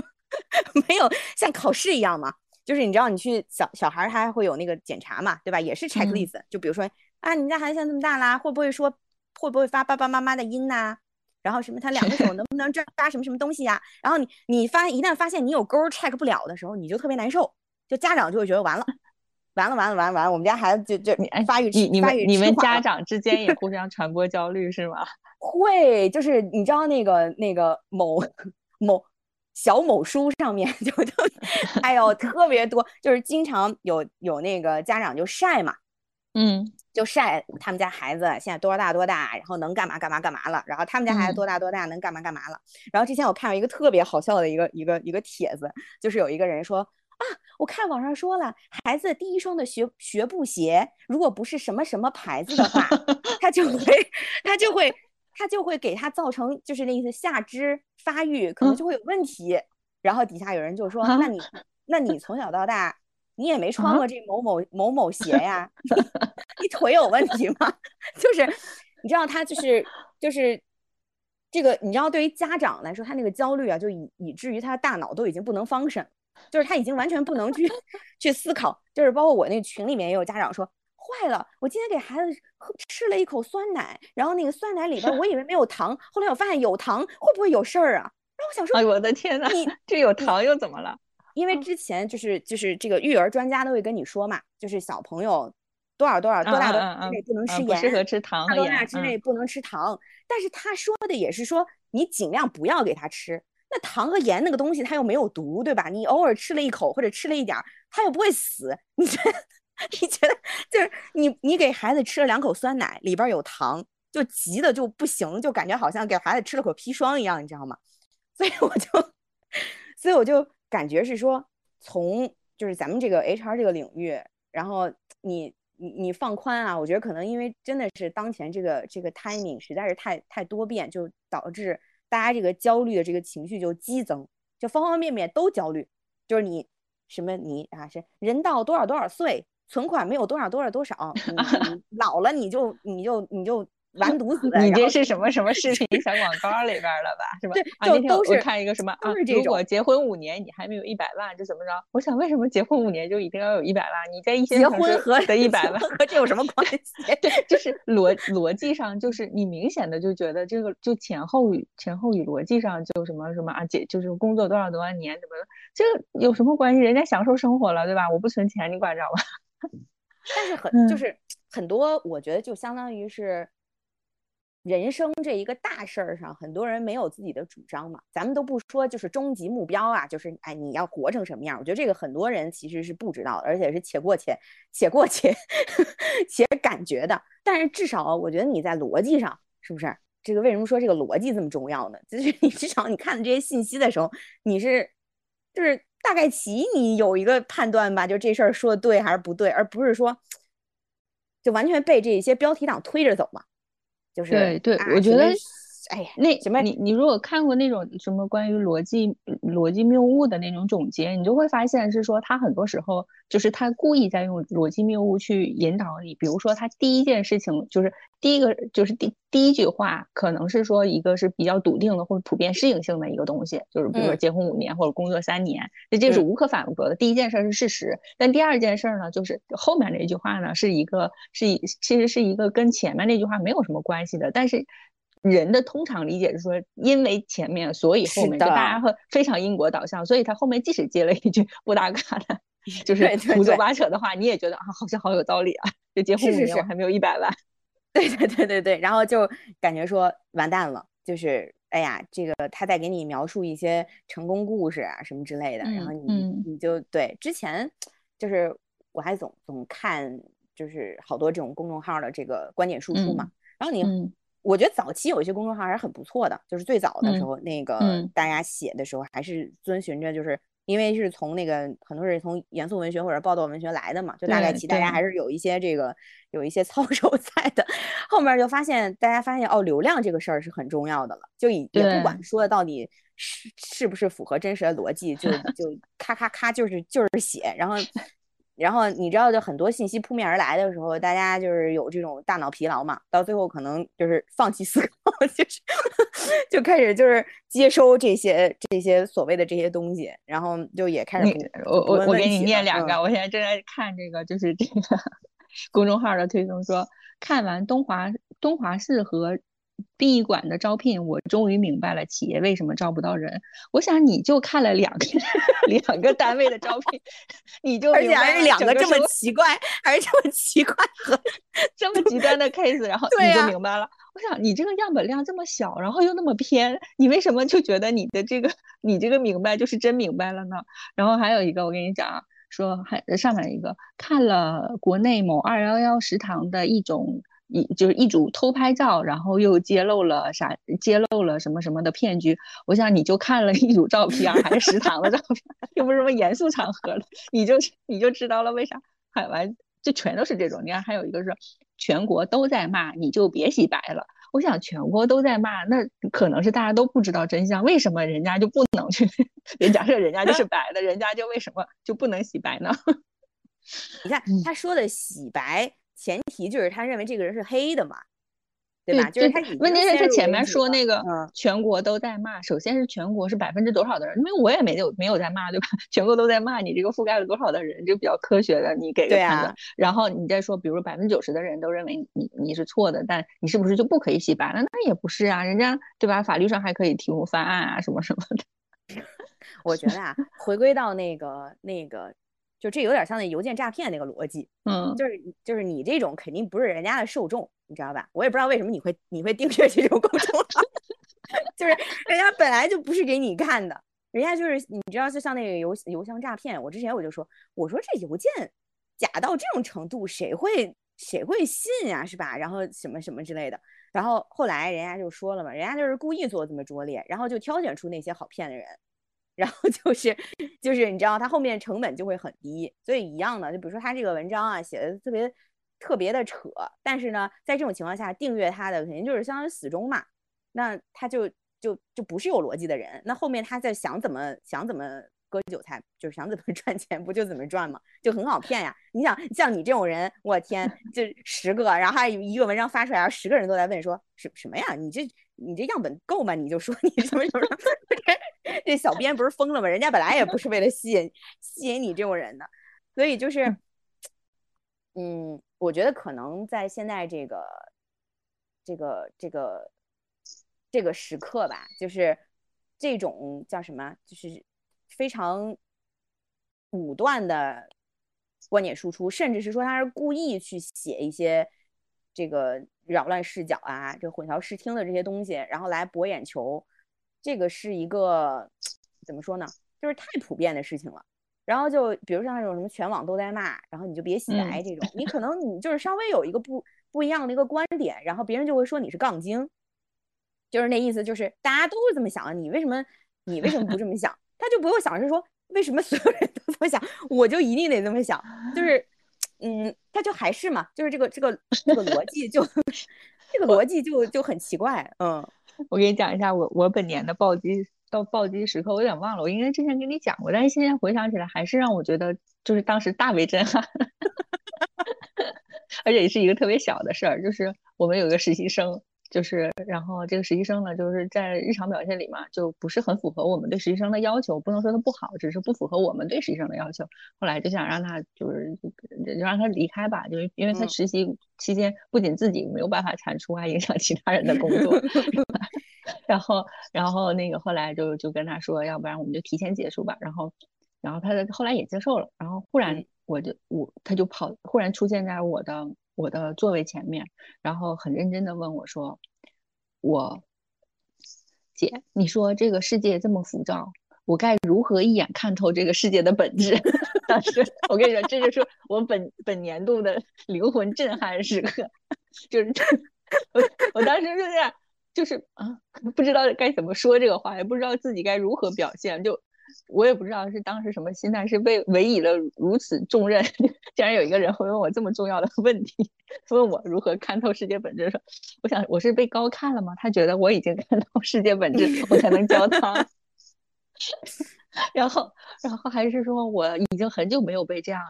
没有像考试一样嘛？就是你知道，你去小小孩他还会有那个检查嘛，对吧？也是 checklist，就比如说啊，你们家孩子现在这么大啦，会不会说会不会发爸爸妈妈的音呐？然后什么他两个 手能不能抓抓什么什么东西呀？然后你你发一旦发现你有勾 check 不了的时候，你就特别难受，就家长就会觉得完了，完了完了完了完了，我们家孩子就就发育你你们你们家长之间也互 相传播焦虑是吗？会，就是你知道那个那个某某小某书上面就就，哎呦特别多，就是经常有有那个家长就晒嘛，嗯，就晒他们家孩子现在多大多大，然后能干嘛干嘛干嘛了，然后他们家孩子多大多大能干嘛干嘛了。然后之前我看到一个特别好笑的一个一个一个帖子，就是有一个人说啊，我看网上说了，孩子第一双的学学步鞋，如果不是什么什么牌子的话，他就会他就会。他就会给他造成，就是那意思，下肢发育可能就会有问题。然后底下有人就说：“那你，那你从小到大，你也没穿过这某某某某鞋呀？你腿有问题吗？” 就是你知道，他就是就是这个，你知道，对于家长来说，他那个焦虑啊，就以以至于他的大脑都已经不能 function，就是他已经完全不能去 去思考。就是包括我那群里面也有家长说。坏了！我今天给孩子喝吃了一口酸奶，然后那个酸奶里边我以为没有糖，后来我发现有糖，会不会有事儿啊？然后我想说，哎我的天呐，你这有糖又怎么了？因为之前就是就是这个育儿专家都会跟你说嘛，就是小朋友多少多少多大多大之内不能吃盐，适合吃糖和盐，多大之内不能吃糖。但是他说的也是说，你尽量不要给他吃。那糖和盐那个东西，它又没有毒，对吧？你偶尔吃了一口或者吃了一点儿，他又不会死。你觉得？你觉得就是你，你给孩子吃了两口酸奶，里边有糖，就急的就不行，就感觉好像给孩子吃了口砒霜一样，你知道吗？所以我就，所以我就感觉是说，从就是咱们这个 HR 这个领域，然后你你你放宽啊，我觉得可能因为真的是当前这个这个 timing 实在是太太多变，就导致大家这个焦虑的这个情绪就激增，就方方面面都焦虑，就是你什么你啊是人到多少多少岁。存款没有多少多少多少，你老了你就你就你就完犊子。你这是什么 什么视频小广告里边了吧？是吧？对，就都是看一个什么啊？如果结婚五年你还没有一百万，就怎么着？我想为什么结婚五年就一定要有一百万？你在一些结婚和的一百万和这有什么关系？对，就是逻逻辑上，就是你明显的就觉得这个就前后语前后语逻辑上就什么什么啊？姐就是工作多少多少年怎么这个有什么关系？人家享受生活了，对吧？我不存钱，你管着吗？但是很就是很多，我觉得就相当于是人生这一个大事儿上，很多人没有自己的主张嘛。咱们都不说就是终极目标啊，就是哎你要活成什么样？我觉得这个很多人其实是不知道的，而且是且过且且过且 且感觉的。但是至少我觉得你在逻辑上是不是？这个为什么说这个逻辑这么重要呢？就是你至少你看这些信息的时候，你是就是。大概其你有一个判断吧，就这事儿说的对还是不对，而不是说就完全被这些标题党推着走嘛。就是对对，我觉得。哎呀，那什么，你你如果看过那种什么关于逻辑逻辑谬误的那种总结，你就会发现是说他很多时候就是他故意在用逻辑谬误去引导你。比如说他第一件事情就是第一个就是第第一句话可能是说一个是比较笃定的或者普遍适应性的一个东西，就是比如说结婚五年或者工作三年，那这是无可反驳的。第一件事是事实，但第二件事呢，就是后面那句话呢是一个是一其实是一个跟前面那句话没有什么关系的，但是。人的通常理解是说，因为前面，所以后面，就大家会非常因果导向，所以他后面即使接了一句不搭嘎的，就是胡说八扯的话，你也觉得啊，好像好有道理啊。就结婚五年我还没有一百万，对对对对对，然后就感觉说完蛋了，就是哎呀，这个他在给你描述一些成功故事啊什么之类的，然后你你就对之前就是我还总总看就是好多这种公众号的这个观点输出嘛，然后你。我觉得早期有一些公众号还是很不错的，就是最早的时候，那个大家写的时候还是遵循着，就是因为是从那个很多是从严肃文学或者报道文学来的嘛，就大概其大家还是有一些这个有一些操守在的。后面就发现大家发现哦，流量这个事儿是很重要的了，就也也不管说到底是是不是符合真实的逻辑，就就咔咔咔就是就是写，然后。然后你知道，就很多信息扑面而来的时候，大家就是有这种大脑疲劳嘛，到最后可能就是放弃思考，就是就开始就是接收这些这些所谓的这些东西，然后就也开始我我我给你念两个，我现在正在看这个，就是这个 公众号的推送说，看完东华东华市和殡仪馆的招聘，我终于明白了企业为什么招不到人。我想你就看了两个 两个单位的招聘，你就而且还是两个这么奇怪，还是这么奇怪和 这么极端的 case，然后你就明白了。我想你这个样本量这么小，然后又那么偏，你为什么就觉得你的这个你这个明白就是真明白了呢？然后还有一个，我跟你讲。说还上面一个看了国内某二幺幺食堂的一种一就是一组偷拍照，然后又揭露了啥揭露了什么什么的骗局。我想你就看了一组照片，还是食堂的照片，又不是什么严肃场合的，你就你就知道了为啥。海外就全都是这种。你看还有一个是全国都在骂，你就别洗白了。我想全国都在骂，那可能是大家都不知道真相。为什么人家就不能去？人假设人家就是白的，人家就为什么就不能洗白呢？你看他说的洗白，前提就是他认为这个人是黑的嘛。对吧？就是他问题是，他前面说那个全国都在骂，首先是全国是百分之多少的人？因为我也没有没有在骂，对吧？全国都在骂你这个覆盖了多少的人，就比较科学的，你给个判断。然后你再说，比如百分之九十的人都认为你你是错的，但你是不是就不可以洗白了？那也不是啊，人家对吧？法律上还可以提供翻案啊，什么什么的。我觉得啊，回归到那个那个。就这有点像那邮件诈骗那个逻辑，嗯，就是就是你这种肯定不是人家的受众，你知道吧？我也不知道为什么你会你会订阅这种公众号，就是人家本来就不是给你看的，人家就是你知道，就像那个邮邮箱诈骗，我之前我就说，我说这邮件假到这种程度，谁会谁会信呀，是吧？然后什么什么之类的，然后后来人家就说了嘛，人家就是故意做这么拙劣，然后就挑选出那些好骗的人。然后 就是，就是你知道，它后面成本就会很低，所以一样的，就比如说他这个文章啊，写的特别特别的扯，但是呢，在这种情况下，订阅他的肯定就是相当于死忠嘛，那他就就就不是有逻辑的人，那后面他在想怎么想怎么。割韭菜就是想怎么 赚钱，不就怎么赚吗？就很好骗呀！你想像你这种人，我天，就十个，然后还一个文章发出来，十个人都在问说什什么呀？你这你这样本够吗？你就说你什么什么？这小编不是疯了吗？人家本来也不是为了吸引吸引你这种人的，所以就是，嗯，我觉得可能在现在这个这个这个这个时刻吧，就是这种叫什么，就是。非常武断的观点输出，甚至是说他是故意去写一些这个扰乱视角啊、这混淆视听的这些东西，然后来博眼球，这个是一个怎么说呢？就是太普遍的事情了。然后就比如像那种什么全网都在骂，然后你就别洗白这种，你可能你就是稍微有一个不不一样的一个观点，然后别人就会说你是杠精，就是那意思，就是大家都是这么想的，你为什么你为什么不这么想？他就不用想，是说为什么所有人都这么想，我就一定得这么想，就是，嗯，他就还是嘛，就是这个这个这个逻辑就 这个逻辑就就很奇怪，嗯，我给你讲一下我我本年的暴击到暴击时刻，我有点忘了，我应该之前跟你讲过，但是现在回想起来还是让我觉得就是当时大为震撼，而且也是一个特别小的事儿，就是我们有个实习生。就是，然后这个实习生呢，就是在日常表现里嘛，就不是很符合我们对实习生的要求。不能说他不好，只是不符合我们对实习生的要求。后来就想让他，就是就让他离开吧，就是因为他实习期间不仅自己没有办法产出，还影响其他人的工作。然后，然后那个后来就就跟他说，要不然我们就提前结束吧。然后，然后他后来也接受了。然后忽然我就我他就跑，忽然出现在我的。我的座位前面，然后很认真的问我说：“我姐，你说这个世界这么浮躁，我该如何一眼看透这个世界的本质？” 当时我跟你说，这就是我本本年度的灵魂震撼时刻，就是 我我当时就是就是啊，不知道该怎么说这个话，也不知道自己该如何表现，就。我也不知道是当时什么心态，是被委以了如此重任，竟然有一个人会问我这么重要的问题，问我如何看透世界本质。说，我想我是被高看了吗？他觉得我已经看透世界本质，我才能教他。然后，然后还是说我已经很久没有被这样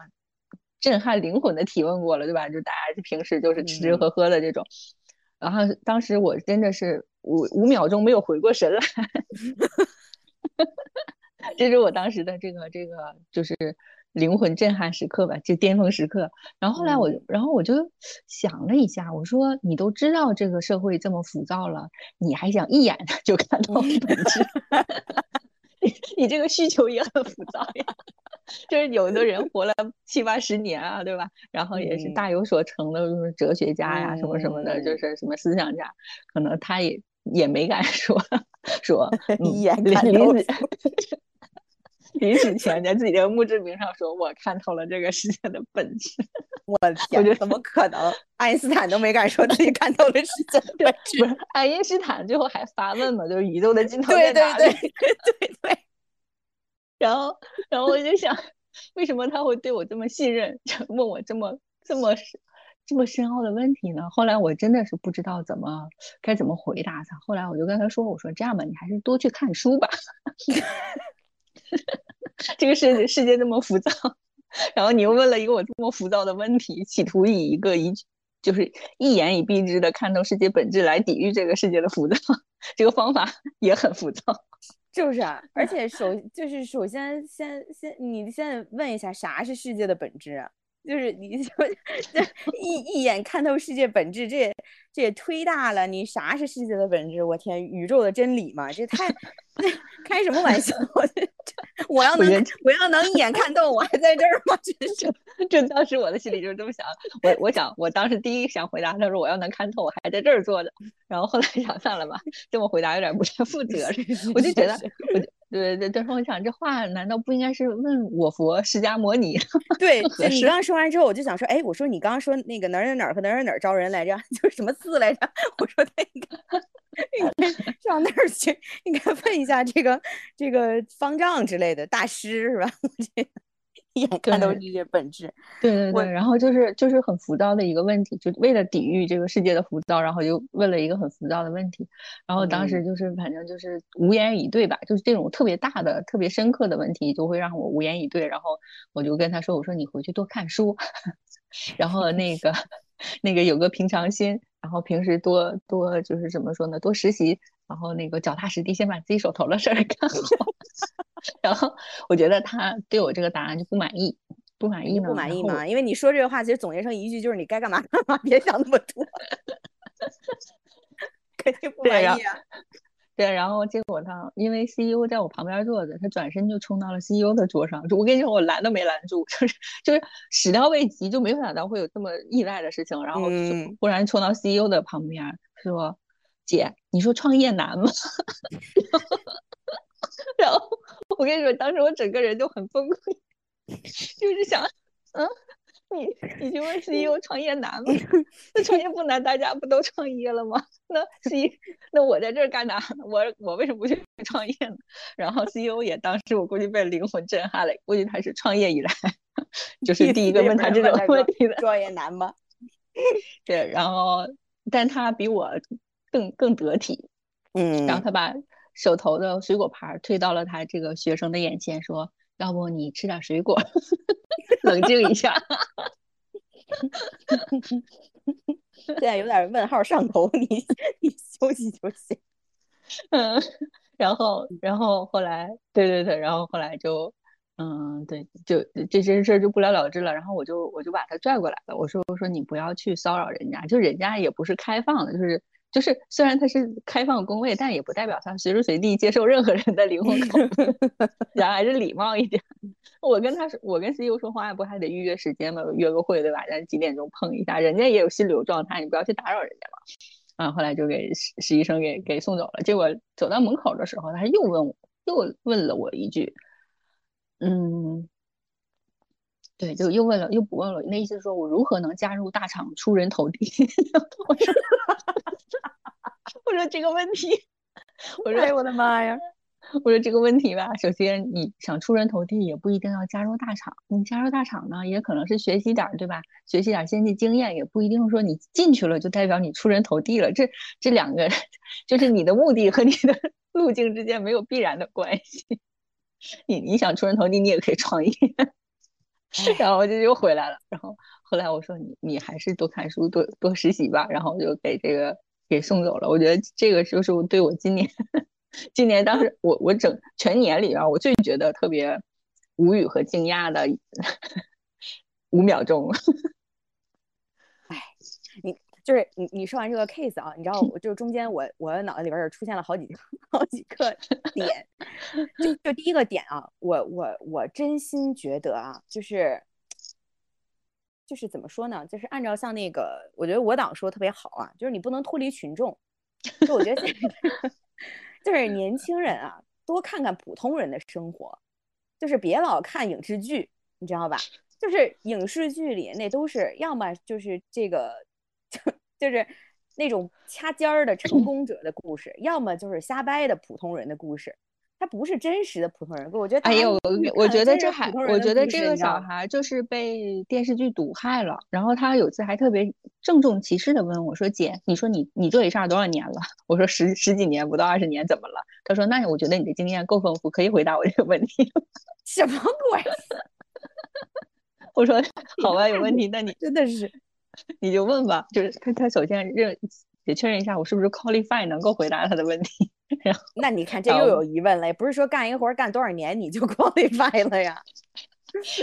震撼灵魂的提问过了，对吧？就大家平时就是吃吃喝喝的这种。然后当时我真的是五五秒钟没有回过神来。这是我当时的这个这个，就是灵魂震撼时刻吧，就巅峰时刻。然后后来我，然后我就想了一下，我说你都知道这个社会这么浮躁了，你还想一眼就看到本质？你你这个需求也很浮躁呀。就是有的人活了七八十年啊，对吧？然后也是大有所成的哲学家呀，什么什么的，就是什么思想家，可能他也也没敢说 说 一眼看透。临死前在自己的墓志铭上说：“我看透了这个世界的本质。”我天，我觉得怎么可能？爱因斯坦都没敢说自己看透了世界的本质。不是，爱因斯坦最后还发问嘛？就是宇宙的尽头在哪里？对对对对。然后，然后我就想，为什么他会对我这么信任，问我这么这么这么深奥的问题呢？后来我真的是不知道怎么该怎么回答他。后来我就跟他说：“我说这样吧，你还是多去看书吧。”这个世界世界这么浮躁，然后你又问了一个我这么浮躁的问题，企图以一个一就是一言以蔽之的看透世界本质来抵御这个世界的浮躁，这个方法也很浮躁，是不是？而 且首就是首先先先你先问一下啥是世界的本质啊？就是你就 一一眼看透世界本质，这也这也忒大了。你啥是世界的本质？我天，宇宙的真理嘛？这太开什么玩笑？我要能我要能一眼看透，我还在这儿吗？真是，这当时我的心里就是这么想。我我想我当时第一想回答他说我要能看透，我还在这儿坐着。然后后来想算了吧，这么回答有点不太负责任。我就觉得我。对对对，但是我想这话难道不应该是问我佛释迦摩尼？对，你刚刚说完之后，我就想说，哎，我说你刚刚说那个哪儿哪儿和哪儿哪儿招人来着？就是什么寺来着？我说那个应该上那儿去，应该问一下这个这个方丈之类的大师是吧？眼看透这些本质，对对对，然后就是就是很浮躁的一个问题，就为了抵御这个世界的浮躁，然后就问了一个很浮躁的问题，然后当时就是反正就是无言以对吧，就是这种特别大的、特别深刻的问题，就会让我无言以对，然后我就跟他说：“我说你回去多看书，然后那个 那个有个平常心，然后平时多多就是怎么说呢，多实习，然后那个脚踏实地，先把自己手头的事儿 干好。”然后我觉得他对我这个答案就不满意，不满意不满意吗？因为你说这个话，其实总结成一句就是你该干嘛干嘛，别想那么多，肯定不满意啊。对，然后结果他因为 CEO 在我旁边坐着，他转身就冲到了 CEO 的桌上。我跟你说，我拦都没拦住，就是就是始料未及，就没有想到会有这么意外的事情。然后忽然冲到 CEO 的旁边说：“姐，你说创业难吗？” 然后我跟你说，当时我整个人就很崩溃，就是想，嗯，你你去问 CEO 创业难吗？那创业不难，大家不都创业了吗？那 C 那我在这儿干啥？我我为什么不去 创业呢？然后 CEO 也当时我估计被灵魂震撼了，估计他是创业以来就是第一个问他这种问题的。创业难吗？对，然后但他比我更更得体，嗯，然后他把。手头的水果盘推到了他这个学生的眼前，说：“要不你吃点水果，冷静一下。”现在有点问号上头，你你休息休息。嗯，然后然后后来，对对对，然后后来就，嗯，对，就这件事就不了了之了。然后我就我就把他拽过来了，我说我说你不要去骚扰人家，就人家也不是开放的，就是。就是虽然他是开放工位，但也不代表他随时随地接受任何人的灵魂拷问，咱还是礼貌一点。我跟他说，我跟 CEO 说话不还得预约时间吗？约个会对吧？咱几点钟碰一下，人家也有心流状态，你不要去打扰人家嘛。啊，后来就给实实习生给给送走了。结果走到门口的时候，他又问我，又问了我一句，嗯，对，就又问了，又不问了。那意思是说我如何能加入大厂，出人头地？我说。我说这个问题，我说哎我的妈呀！我说这个问题吧，首先你想出人头地，也不一定要加入大厂。你加入大厂呢，也可能是学习点儿，对吧？学习点先进经验，也不一定说你进去了就代表你出人头地了。这这两个 就是你的目的和你的路径之间没有必然的关系。你你想出人头地，你也可以创业。然后我就又回来了。然后后来我说你你还是多看书，多多实习吧。然后就给这个。给送走了，我觉得这个就是我对我今年，今年当时我我整全年里边，我最觉得特别无语和惊讶的 五秒钟。就是你你说完这个 case 啊，你知道，我就中间我我脑子里边儿出现了好几好几个点，就就第一个点啊，我我我真心觉得啊，就是就是怎么说呢，就是按照像那个，我觉得我党说的特别好啊，就是你不能脱离群众，就我觉得就是年轻人啊，多看看普通人的生活，就是别老看影视剧，你知道吧？就是影视剧里那都是要么就是这个，就 就是那种掐尖儿的成功者的故事，要么就是瞎掰的普通人的故事。他不是真实的普通人，我觉得。哎呦，我觉得这还，我觉得这个小孩就是被电视剧毒害了。然后他有次还特别郑重其事的问我说：“姐，你说你你做 HR 多少年了？” 我说：“十十几年，不到二十年，怎么了？”他说：“那我觉得你的经验够丰富，可以回答我这个问题。”什么鬼？我说：“好吧，有问题，那你真的是，你就问吧。”就是他他首先认得确认一下我是不是 qualify 能够回答他的问题。那你看，这又有疑问了，也不是说干一个活干多少年你就 qualify 了呀？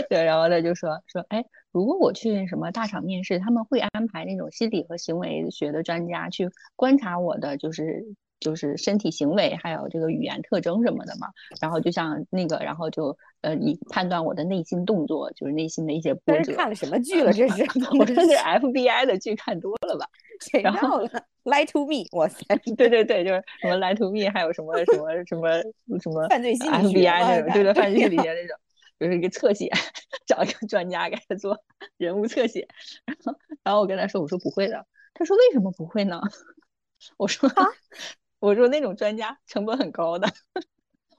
对，然后他就说说，哎，如果我去什么大厂面试，他们会安排那种心理和行为学的专家去观察我的，就是就是身体行为还有这个语言特征什么的嘛。然后就像那个，然后就呃，你判断我的内心动作，就是内心的一些波折。看了什么剧了？这是 我说是 FBI 的剧看多了吧？谁要了？Lie to me！哇塞，对对对，就是什么 Lie to me，还有什么什么什么什么犯罪心理 FBI 那种，对对，犯罪心理学那种，就是一个侧写，找一个专家给他做人物侧写。然后，然后我跟他说，我说不会的。他说为什么不会呢？我说啊，我说那种专家成本很高的。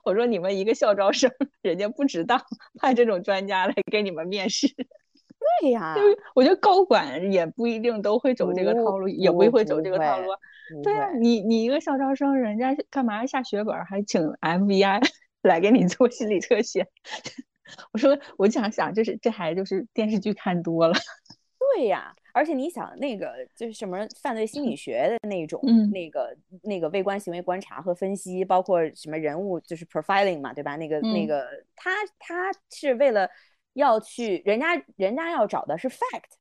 我说你们一个校招生，人家不值当派这种专家来给你们面试。对呀，我觉得高管也不一定都会走这个套路，也不会走这个套路。对啊，你你一个校招生，人家干嘛下血本还请 FBI 来给你做心理测写？我说，我想想，这是这还就是电视剧看多了。对呀，而且你想那个就是什么犯罪心理 学的那种，那个那个微观行为观察和分析，包括什么人物就是 profiling 嘛，对吧？那个那个他他是为了。要去人家人家要找的是 fact，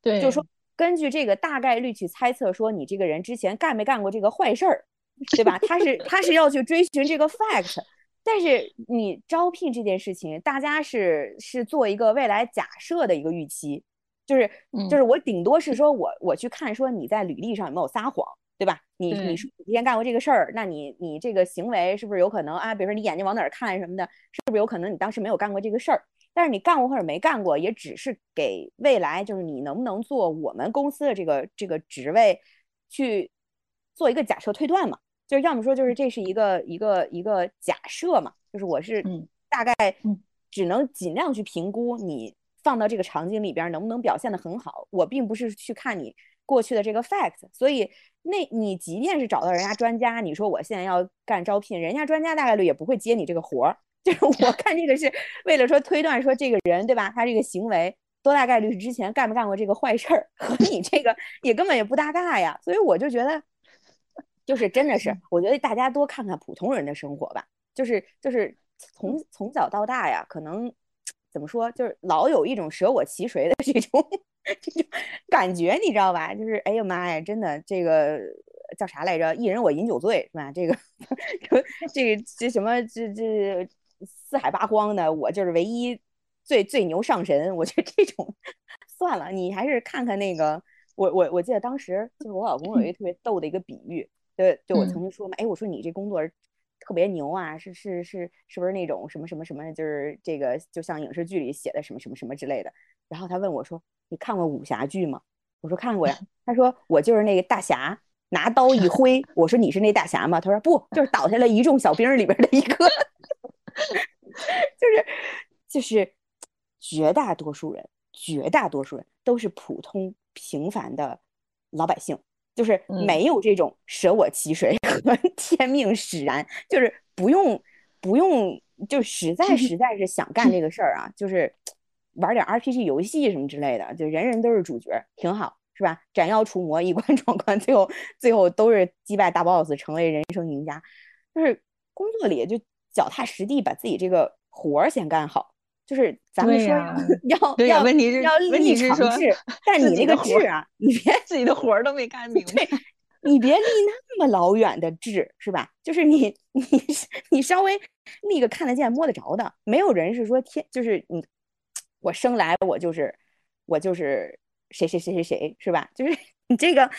对，就是说根据这个大概率去猜测说你这个人之前干没干过这个坏事儿，对吧？他是他是要去追寻这个 fact，但是你招聘这件事情，大家是是做一个未来假设的一个预期，就是就是我顶多是说我我去看说你在履历上有没有撒谎，对吧？你你说你之前干过这个事儿，那你你这个行为是不是有可能啊？比如说你眼睛往哪儿看什么的，是不是有可能你当时没有干过这个事儿？但是你干过或者没干过，也只是给未来，就是你能不能做我们公司的这个这个职位，去做一个假设推断嘛？就是要么说就是这是一个一个一个假设嘛？就是我是大概只能尽量去评估你放到这个场景里边能不能表现的很好。我并不是去看你过去的这个 fact，所以那你即便是找到人家专家，你说我现在要干招聘，人家专家大概率也不会接你这个活儿。就是我看这个是为了说推断说这个人对吧？他这个行为多大概率是之前干没干过这个坏事儿，和你这个也根本也不搭嘎呀。所以我就觉得，就是真的是，我觉得大家多看看普通人的生活吧。就是就是从从小到大呀，可能怎么说，就是老有一种舍我其谁的 这种这种感觉，你知道吧？就是哎呀妈呀，真的这个。叫啥来着？一人我饮酒醉是吧？这个，这个这什么这这四海八荒的，我就是唯一最最牛上神。我觉得这种算了，你还是看看那个。我我我记得当时就是我老公有一个特别逗的一个比喻，就就我曾经说嘛，哎，我说你这工作特别牛啊，是是是是不是那种什么什么什么，就是这个就像影视剧里写的什么什么什么之类的。然后他问我说：“你看过武侠剧吗？”我说：“看过呀。”他说：“我就是那个大侠。”拿刀一挥，我说你是那大侠吗？他说不，就是倒下来一众小兵里边的一个，就是就是绝大多数人，绝大多数人都是普通平凡的老百姓，就是没有这种舍我其谁和 天命使然，就是不用不用，就实在实在是想干这个事儿啊，就是玩点 RPG 游戏什么之类的，就人人都是主角，挺好。是吧？斩妖除魔，一关闯关，最后最后都是击败大 boss，成为人生赢家。就是工作里就脚踏实地，把自己这个活儿先干好，就是咱们说要要问题是要立长志，但你那个志啊，你别自己的活儿都没干明白，你别立那么老远的志，是吧？就是你 你你稍微立个看得见摸得着的，没有人是说天就是你，我生来我就是我就是谁谁谁谁谁，是吧？就是 你这个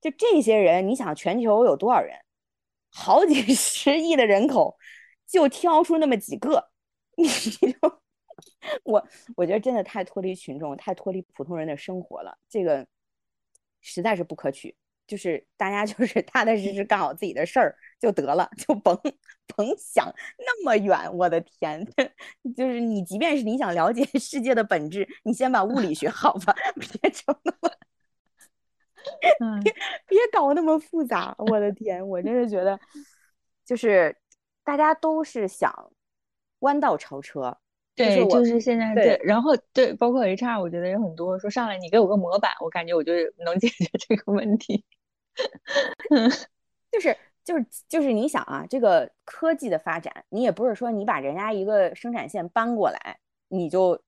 就这些人，你想全球有多少人？好几十亿的人口，就挑出那么几个，你就。我我觉得真的太脱离群众，太脱离普通人的生活了，这个实在是不可取。就是大家 就是踏踏实实干好自己的事儿就得了，就甭甭想那么远。我的天，就是你即便是你想了解世界的本质，你先把物理学好吧，别整那么，别别搞那么复杂。我的天，我真是觉得，就是大家都是想弯道超车。对，就是现在对，然后对，包括 HR，我觉得有很多说上来你给我个模板，我感觉我就能解决这个问题。就是就是就是你想啊，这个科技的发展，你也不是说你把人家一个生产线搬过来，你就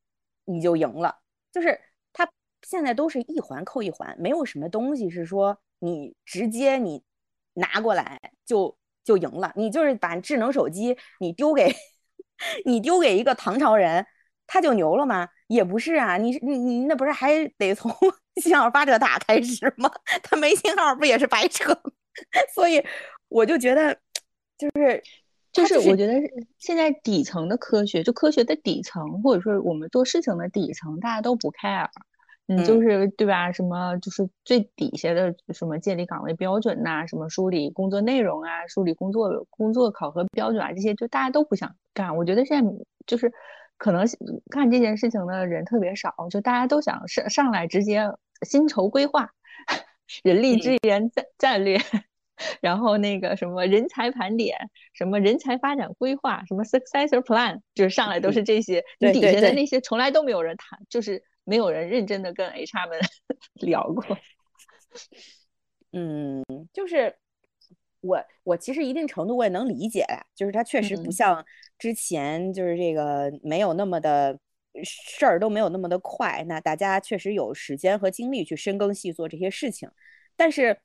你就赢了。就是它现在都是一环扣一环，没有什么东西是说你直接你拿过来就就赢了。你就是把智能手机你丢给。你丢给一个唐朝人，他就牛了吗？也不是啊，你你你那不是还得从 信号发射塔开始吗？他没信号不也是白扯？所以我就觉得，就是就是我觉得现在底层的科学，就科学的底层，或者说我们做事情的底层，大家都不 care。你就是对吧？什么就是最底下的什么建立岗位标准呐，什么梳理工作内容啊，梳理工作工作考核标准啊，这些就大家都不想干。我觉得现在就是可能干这件事情的人特别少，就大家都想上上来直接薪酬规划、人力资源战战略，然后那个什么人才盘点、什么人才发展规划、什么 successor plan，就是上来都是这些。你底下的那些从来都没有人谈，就是。没有人认真的跟 HR 们 聊过，嗯，就是我我其实一定程度我也能理解，就是他确实不像之前，就是这个没有那么的事儿都没有那么的快，那大家确实有时间和精力去深耕细作这些事情。但是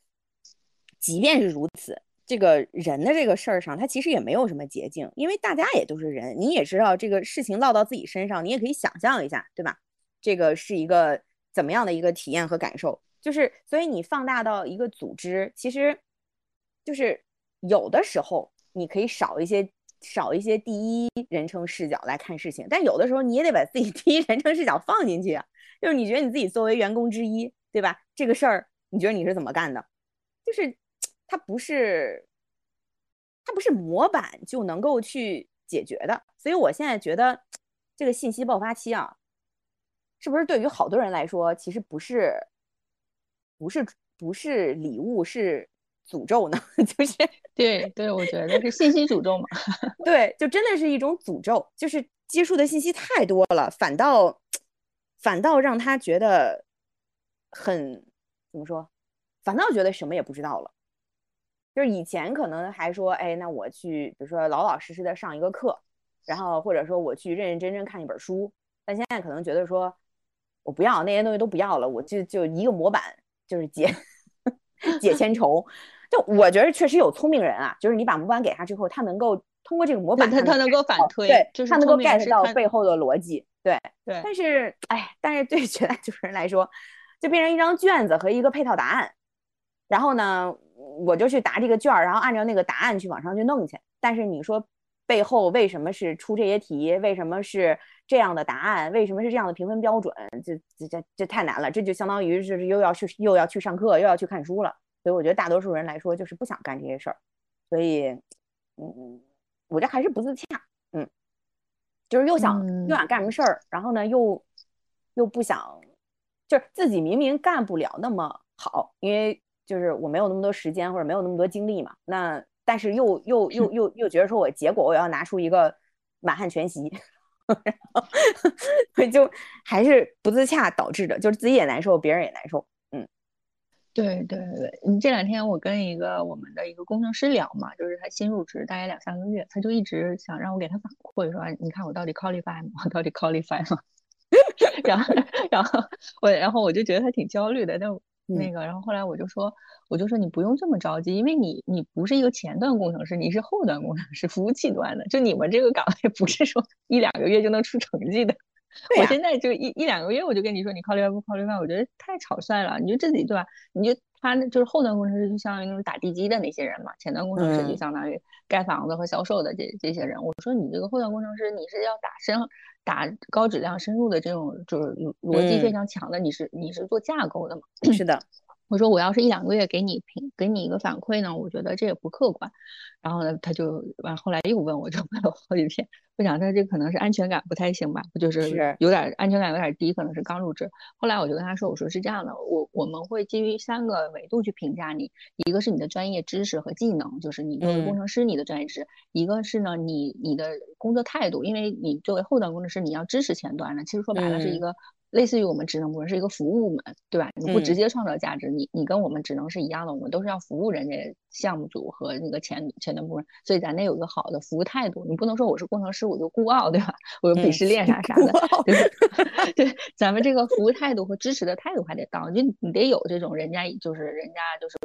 即便是如此，这个人的这个事儿上，他其实也没有什么捷径，因为大家也都是人，你也知道这个事情落到自己身上，你也可以想象一下，对吧？这个是一个怎么样的一个体验和感受？就是，所以你放大到一个组织，其实就是有的时候你可以少一些少一些第一人称视角来看事情，但有的时候你也得把自己 第一人称视角放进去啊。就是你觉得你自己作为员工之一，对吧？这个事儿你觉得你是怎么干的？就是它不是它不是模板就能够去解决的。所以我现在觉得这个信息爆发期啊。是不是对于好多人来说，其实不是，不是不是礼物，是诅咒呢？就是对对，我觉得是信息诅咒嘛。对，就真的是一种诅咒，就是接触的信息太多了，反倒反倒让他觉得很怎么说？反倒觉得什么也不知道了。就是以前可能还说，哎，那我去，比如说老老实实的上一个课，然后或者说我去认认真真看一本书，但现在可能觉得说。我不要那些东西都不要了，我就就一个模板，就是解 解千愁。就我觉得确实有聪明人啊，就是你把模板给他之后，他能够通过这个模板，他他能够反推，对，他能够 get 到背后的逻辑，对对。但是，哎，但是对绝大多数人来说，就变成一张卷子和一个配套答案，然后呢，我就去答这个卷儿，然后按照那个答案去往上去弄去。但是你说。背后为什么是出这些题？为什么是这样的答案？为什么是这样的评分标准？这这这这太难了，这就相当于是又要去又要去上课，又要去看书了。所以我觉得大多数人来说就是不想干这些事儿。所以，嗯，我这还是不自洽。嗯，就是又想又想干什么事儿，然后呢又又不想，就是自己明明干不了那么好，因为就是我没有那么多时间或者没有那么多精力嘛。那但是又又又 又又觉得说我结果我要拿出一个满汉全席，然后 就还是不自洽导致的，就是自己也难受，别人也难受。嗯，对对对，你这两天我跟一个我们的一个工程师聊嘛，就是他新入职大概两三个月，他就一直想让我给他反馈说，你看我到底 qualify 吗？我到底 qualify 吗？然后然后我然后我就觉得他挺焦虑的，但那个然后后来我就说我就说你不用这么着急，因为你你不是一个前端工程师，你是后端工程师，服务器端的，就你们这个岗位不是说一两个月就能出成绩的。我现在就一一两个月，我就跟你说，你 qualify 不 qualify，我觉得太草率了。你就自己对吧？你就他就是后端工程师，就相当于那种打地基的那些人嘛。前端工程师就相当于盖房子和销售的这这些人。我说你这个后端工程师，你是要打深打高质量深入的这种，就是逻辑非常强的。你是你是做架构的嘛？是的。我说我要是一两个月给你评给你一个反馈呢，我觉得这也不客观。然后呢，他就完后来又问我，就问了好几天。我想他这可能是安全感不太行吧，就是有点安全感有点低，可能是刚入职。后来我就跟他说，我说是这样的，我我们会基于三个维度去评价你，一个是你的专业知识和技能，就是你作为工程师你的专业知识；一个是呢你你的工作态度，因为你作为后端工程师你要支持前端的，其实说白了是一个。类似于我们职能部门是一个服务部门，对吧？你不直接创造价值，你你跟我们职能是一样的，我们都是要服务人家项目组和那个前前端部门，所以咱得有一个好的服务态度。你不能说我是工程师我就孤傲，对吧？我就鄙视链啥啥的，对，咱们这个服务态度和支持的态度还得到，就你得有这种人家就是人家就是。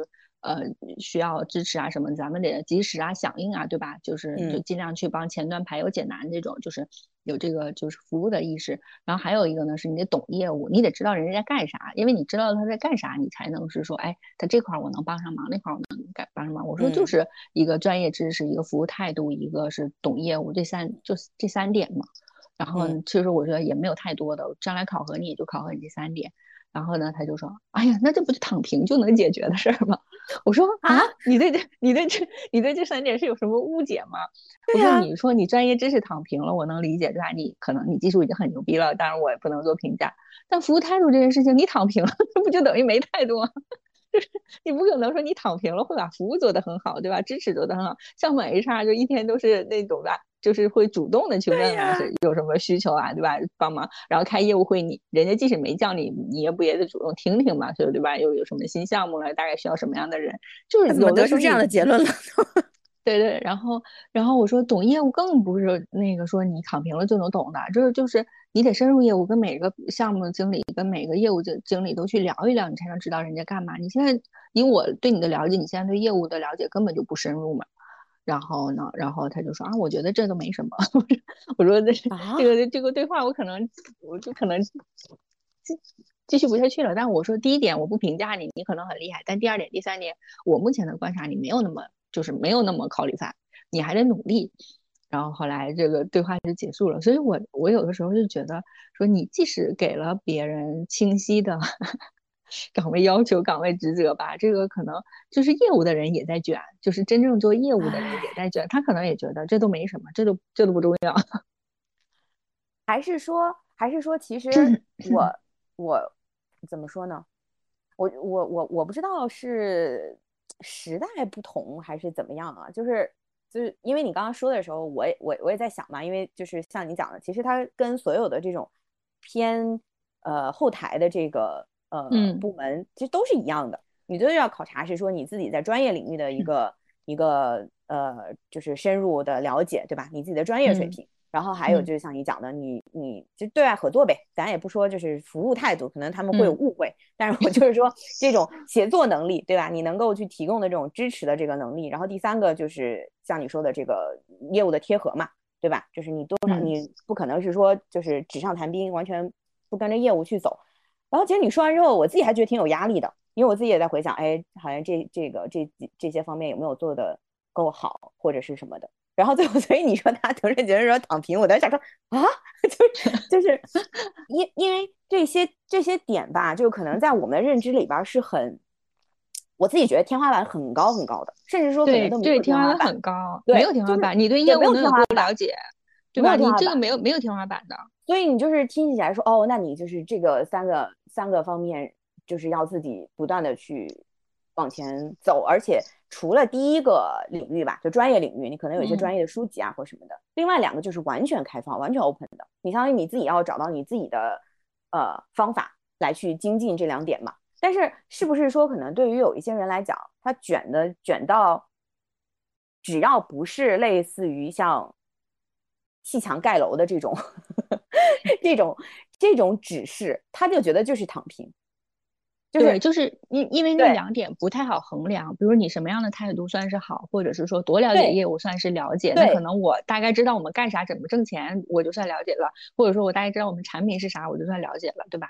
呃，需要支持啊什么，咱们得及时啊响应啊，对吧？就是就尽量去帮前端排忧解难这种，就是有这个就是服务的意识。然后还有一个呢，是你得懂业务，你得知道人家在干啥，因为你知道他在干啥，你才能是说，哎，他这块我能帮上忙，那块我能干帮上忙。我说就是一个专业知识，一个服务态度，一个是懂业务，这三就这三点嘛。然后其实我觉得也没有太多的，将来考核你也就考核你这三点。然后呢，他就说：“哎呀，那这不就躺平就能解决的事儿吗？”我说：“啊，你对这、你对这、你对这三点是有什么误解吗？”我说：“你说你专业知识躺平了，我能理解，对吧？你可能你技术已经很牛逼了，当然我也不能做评价。但服务态度这件事情，你躺平了，那不就等于没态度吗？就是你不可能说你躺平了会把服务做得很好，对吧？支持做得很好，像我们 HR 就一天都是那种吧。”就是会主动的去问问有什么需求啊，对吧？帮忙，然后开业务会，你人家即使没叫你，你也不也得主动听听嘛，对吧？又有什么新项目了？大概需要什么样的人？就是怎么得出这样的结论了？对对，然后然后我说懂业务更不是那个说你躺平了就能懂的，就是就是你得深入业务，跟每个项目经理跟每个业务经经理都去聊一聊，你才能知道人家干嘛。你现在以我对你的了解，你现在对业务的了解根本就不深入嘛。然后呢？然后他就说啊，我觉得这都没什么。我说这这个这个对话，我可能我就可能继继续不下去了。但我说第一点，我不评价你，你可能很厉害。但第二点、第三点，我目前的观察，你没有那么就是没有那么考虑法，你还得努力。然后后来这个对话就结束了。所以我我有的时候就觉得说，你即使给了别人清晰的。岗位要求、岗位职责吧，这个可能就是业务的人也在卷，就是真正做业务的人也在卷，他可能也觉得这都没什么，这都这都不重要。还是说，还是说，其实我我怎么说呢？我我我我不知道是时代不同还是怎么样啊？就是就是因为你刚刚说的时候，我也我我也在想嘛，因为就是像你讲的，其实它跟所有的这种偏呃后台的这个。呃，嗯部门其实都是一样的，你都要考察是说你自己在专业领域的一个一个呃，就是深入的了解，对吧？你自己的专业水平，然后还有就是像你讲的，你你就对外合作呗，咱也不说就是服务态度，可能他们会有误会，但是我就是说这种协作能力，对吧？你能够去提供的这种支持的这个能力，然后第三个就是像你说的这个业务的贴合嘛，对吧？就是你多少你不可能是说就是纸上谈兵，完全不跟着业务去走。然后其实你说完之后，我自己还觉得挺有压力的，因为我自己也在回想，哎，好像这这个这这些方面有没有做的够好，或者是什么的。然后最后，所以你说他同事觉得说躺平，我当时想说啊，就是就 是因因为这些这些点吧，就可能在我们的认知里边是很，我自己觉得天花板很高很高的，甚至说可能都没有天花板很高，没有天花板。你对业务能有多了解，对吧？你这个没有没有天花板的。所以你就是听起来说，哦，那你就是这个三个。三个方面就是要自己不断的去往前走，而且除了第一个领域吧，就专业领域，你可能有一些专业的书籍啊或什么的。另外两个就是完全开放、完全 open 的。你相当于你自己要找到你自己的呃方法来去精进这两点嘛。但是是不是说可能对于有一些人来讲，他卷的卷到，只要不是类似于像砌墙盖楼的这种 这种这种指示，他就觉得就是躺平。对，就是因因为那两点不太好衡量，比如你什么样的态度算是好，或者是说多了解业务算是了解，那可能我大概知道我们干啥，怎么挣钱，我就算了解了，或者说我大概知道我们产品是啥，我就算了解了，对吧？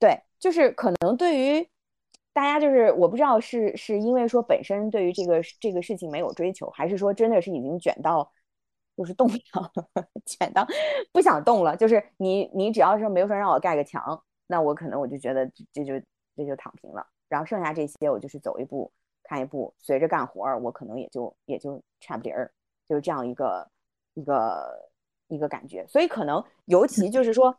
对，就是可能对于大家，就是我不知道是是因为说本身对于这个这个事情没有追求，还是说真的是已经卷到就是动不了，卷到不想动了，就是你你只要是没有说让我盖个墙，那我可能我就觉得这就。这就躺平了，然后剩下这些我就是走一步看一步，随着干活儿，我可能也就也就差不离儿，就是这样一个一个一个感觉。所以可能尤其就是说，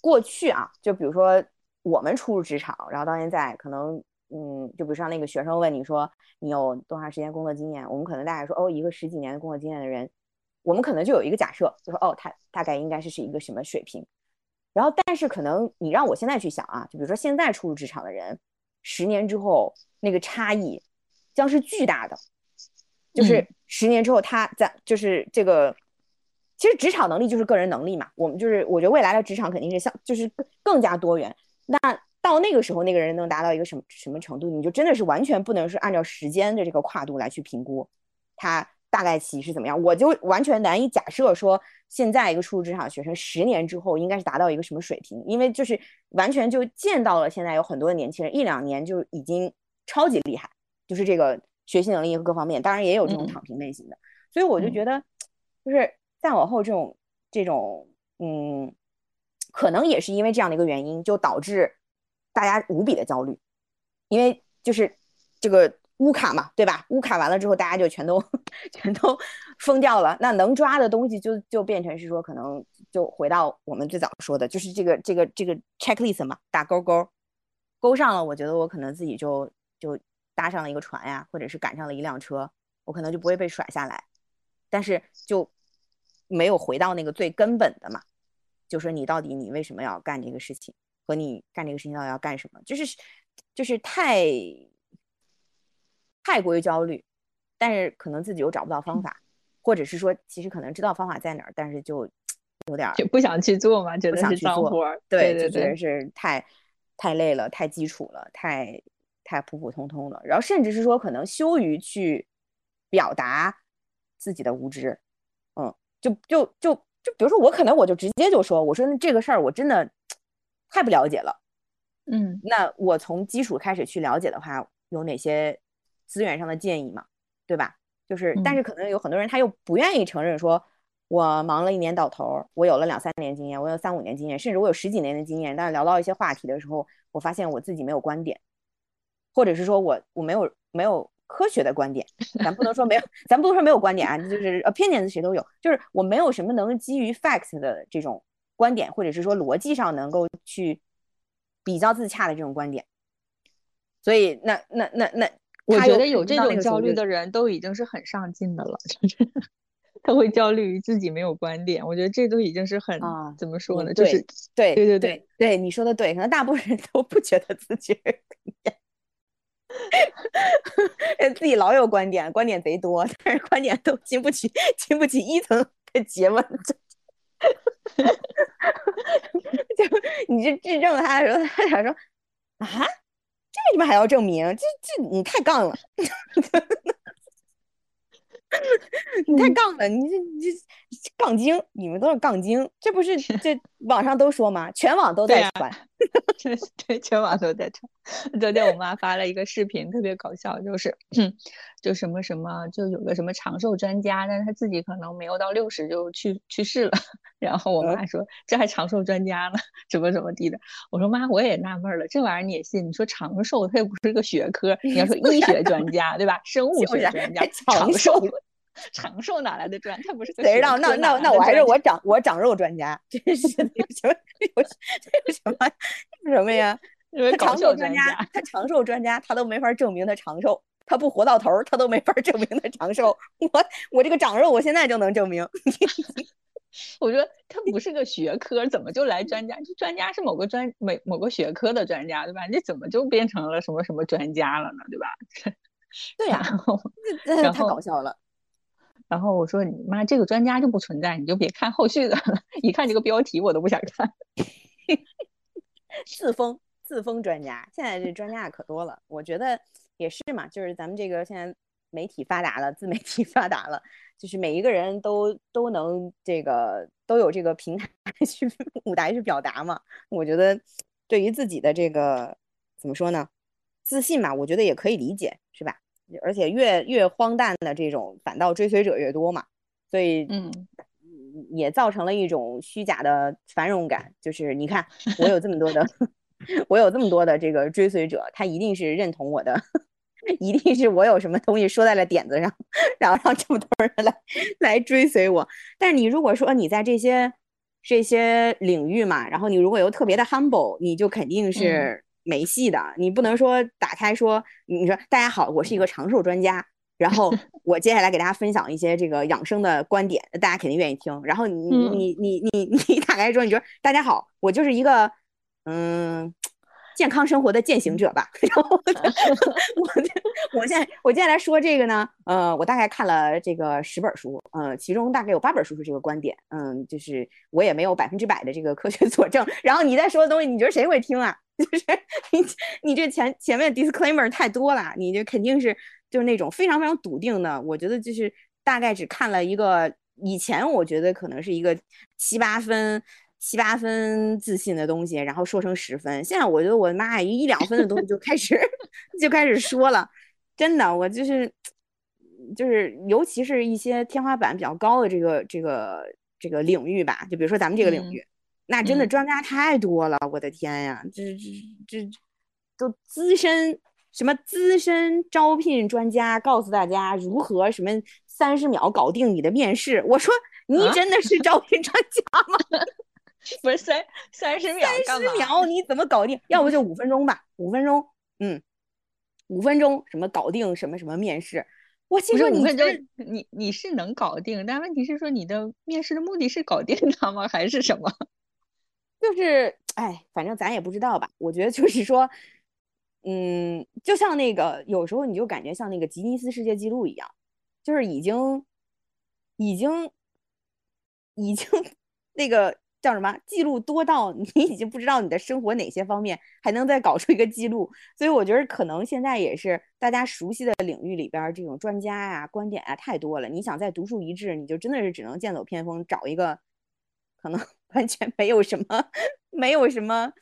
过去啊，就比如说我们初入职场，然后到现在，可能嗯，就比如像那个学生问你说你有多长时间工作经验，我们可能大概说哦，一个十几年的工作经验的人，我们可能就有一个假设，就说哦，他大概应该是是一个什么水平。然后，但是可能你让我现在去想啊，就比如说现在初入职场的人，十年之后那个差异将是巨大的。就是十年之后，他在就是这个，其实职场能力就是个人能力嘛。我们就是我觉得未来的职场肯定是像就是更更加多元。那到那个时候，那个人能达到一个什么什么程度，你就真的是完全不能是按照时间的这个跨度来去评估他。大概其是怎么样？我就完全难以假设说，现在一个初入职场的学生十年之后应该是达到一个什么水平，因为就是完全就见到了现在有很多的年轻人一两年就已经超级厉害，就是这个学习能力和各方面，当然也有这种躺平类型的。所以我就觉得，就是再往后这种这种，嗯，可能也是因为这样的一个原因，就导致大家无比的焦虑，因为就是这个。乌卡嘛，对吧？乌卡完了之后，大家就全都 全都疯掉了。那能抓的东西就就变成是说，可能就回到我们最早说的，就是这个这个这个 checklist 嘛，打勾勾，勾上了，我觉得我可能自己就就搭上了一个船呀，或者是赶上了一辆车，我可能就不会被甩下来。但是就没有回到那个最根本的嘛，就说你到底你为什么要干这个事情，和你干这个事情到底要干什么，就是就是太。太过于焦虑，但是可能自己又找不到方法，或者是说，其实可能知道方法在哪儿，但是就有点就不想去做嘛，觉得是脏活儿，对，就觉得是太太累了，太基础了，太太普普通通了，然后甚至是说可能羞于去表达自己的无知，嗯，就就就就比如说我可能我就直接就说，我说那这个事儿我真的太不了解了，嗯，那我从基础开始去了解的话，有哪些？资源上的建议嘛，对吧？就是，但是可能有很多人他又不愿意承认，说我忙了一年到头，我有了两三年经验，我有三五年经验，甚至我有十几年的经验。但是聊到一些话题的时候，我发现我自己没有观点，或者是说我我没有没有科学的观点。咱不能说没有，咱不能说没有观点啊，就是 opinions 谁都有，就是我没有什么能基于 facts 的这种观点，或者是说逻辑上能够去比较自洽的这种观点。所以那那那那。我觉得有这种焦虑的人都已经是很上进的了，就是 他会焦虑于自己没有观点。我觉得这都已经是很怎么说呢？就是对对对对对，你说的对，可能大部分人都不觉得自己自己老有观点，观点贼多，但是观点都经不起经不起一层的诘问。就你这质证他的时候，他想说啊。为什么还要证明？这这你太杠了，你太杠了，你这你这杠精，你们都是杠精，这不是这网上都说吗？全网都在传，对 对，全网都在传。昨天我妈发了一个视频，特别搞笑，就是就什么什么，就有个什么长寿专家，但是他自己可能没有到六十就去去世了。然后我妈说：“这还长寿专家呢，怎么怎么地的。”我说：“妈，我也纳闷了，这玩意儿你也信？你说长寿，它又不是个学科，你要说 医学专家，对吧？生物学专家，长寿，长寿哪来的专？他不是谁知道？那那那我还是我长我长肉专家，真是有什么有有什么什么呀？他长寿专家，他长寿专家，他都没法证明他长寿，他不活到头，他都没法证明他长寿。我我这个长肉，我现在就能证明。”我说他不是个学科，怎么就来专家？这专家是某个专某某个学科的专家，对吧？你怎么就变成了什么什么专家了呢？对吧？对呀，太搞笑了。然后我说你妈这个专家就不存在，你就别看后续的了。一看这个标题我都不想看。自封自封专家，现在这专家可多了。我觉得也是嘛，就是咱们这个现在媒体发达了，自媒体 发达了，就是每一个人都都能这个都有这个平台去舞台去表达嘛。我觉得对于自己的这个怎么说呢，自信嘛，我觉得也可以理解，是吧？而且越越荒诞的这种，反倒追随者越多嘛，所以嗯，也造成了一种虚假的繁荣感。就是你看，我有这么多的，我有这么多的这个追随者，他一定是认同我的，一定是我有什么东西说在了点子上，然后让这么多人来来追随我。但是你如果说你在这些这些领域嘛，然后你如果又特别的 humble，你就肯定是。没戏的，你不能说打开说，你说大家好，我是一个长寿专家，然后 我接下来给大家分享一些这个养生的观点，大家肯定愿意听。然后你你你你你打开之后，你说大家好，我就是一个嗯健康生活的践行者吧。然后我 我现在我接下来说这个呢，呃，我大概看了这个十本书，呃，其中大概有八本书是这个观点，嗯，就是我也没有百分之百的这个科学 佐证。然后你在说的东西，你觉得谁会听啊？就是你，你这前前面 disclaimer 太多了，你这肯定是就是那种非常非常笃定的。我觉得就是大概只看了一个，以前我觉得可能是一个七八分、七八分自信的东西，然后说成十分。现在我觉得我的妈呀，一两分的东西就开始 就开始说了，真的，我就是就是尤其是一些天花板比较高的这个这个这个领域吧，就比如说咱们这个领域。那真的专家太多了，我的天呀，这这这都资深什么资深招聘专家告诉大家如何什么三十秒搞定你的面试。我说你真的是招聘专家吗？不是三三十秒，三十秒你怎么搞定？要不就五分钟吧，五分钟，嗯，五分钟什么搞定什么什么面试？我其实五分钟你你是能搞定，但问题是说你的面试的目的是搞定他吗？还是什么？就是，哎，反正咱也不知道吧。我觉得就是说，嗯，就像那个，有时候你就感觉像那个吉尼斯世界纪录一样，就是已经，已经，已经那个叫什么记录多到你已经不知道你的生活哪些方面还能再搞出一个记录。所以我觉得可能现在也是大家熟悉的领域里边这种专家呀、观点啊太多了。你想再独树一帜，你就真的是只能剑走偏锋，找一个可能。完全没有什么，没有什么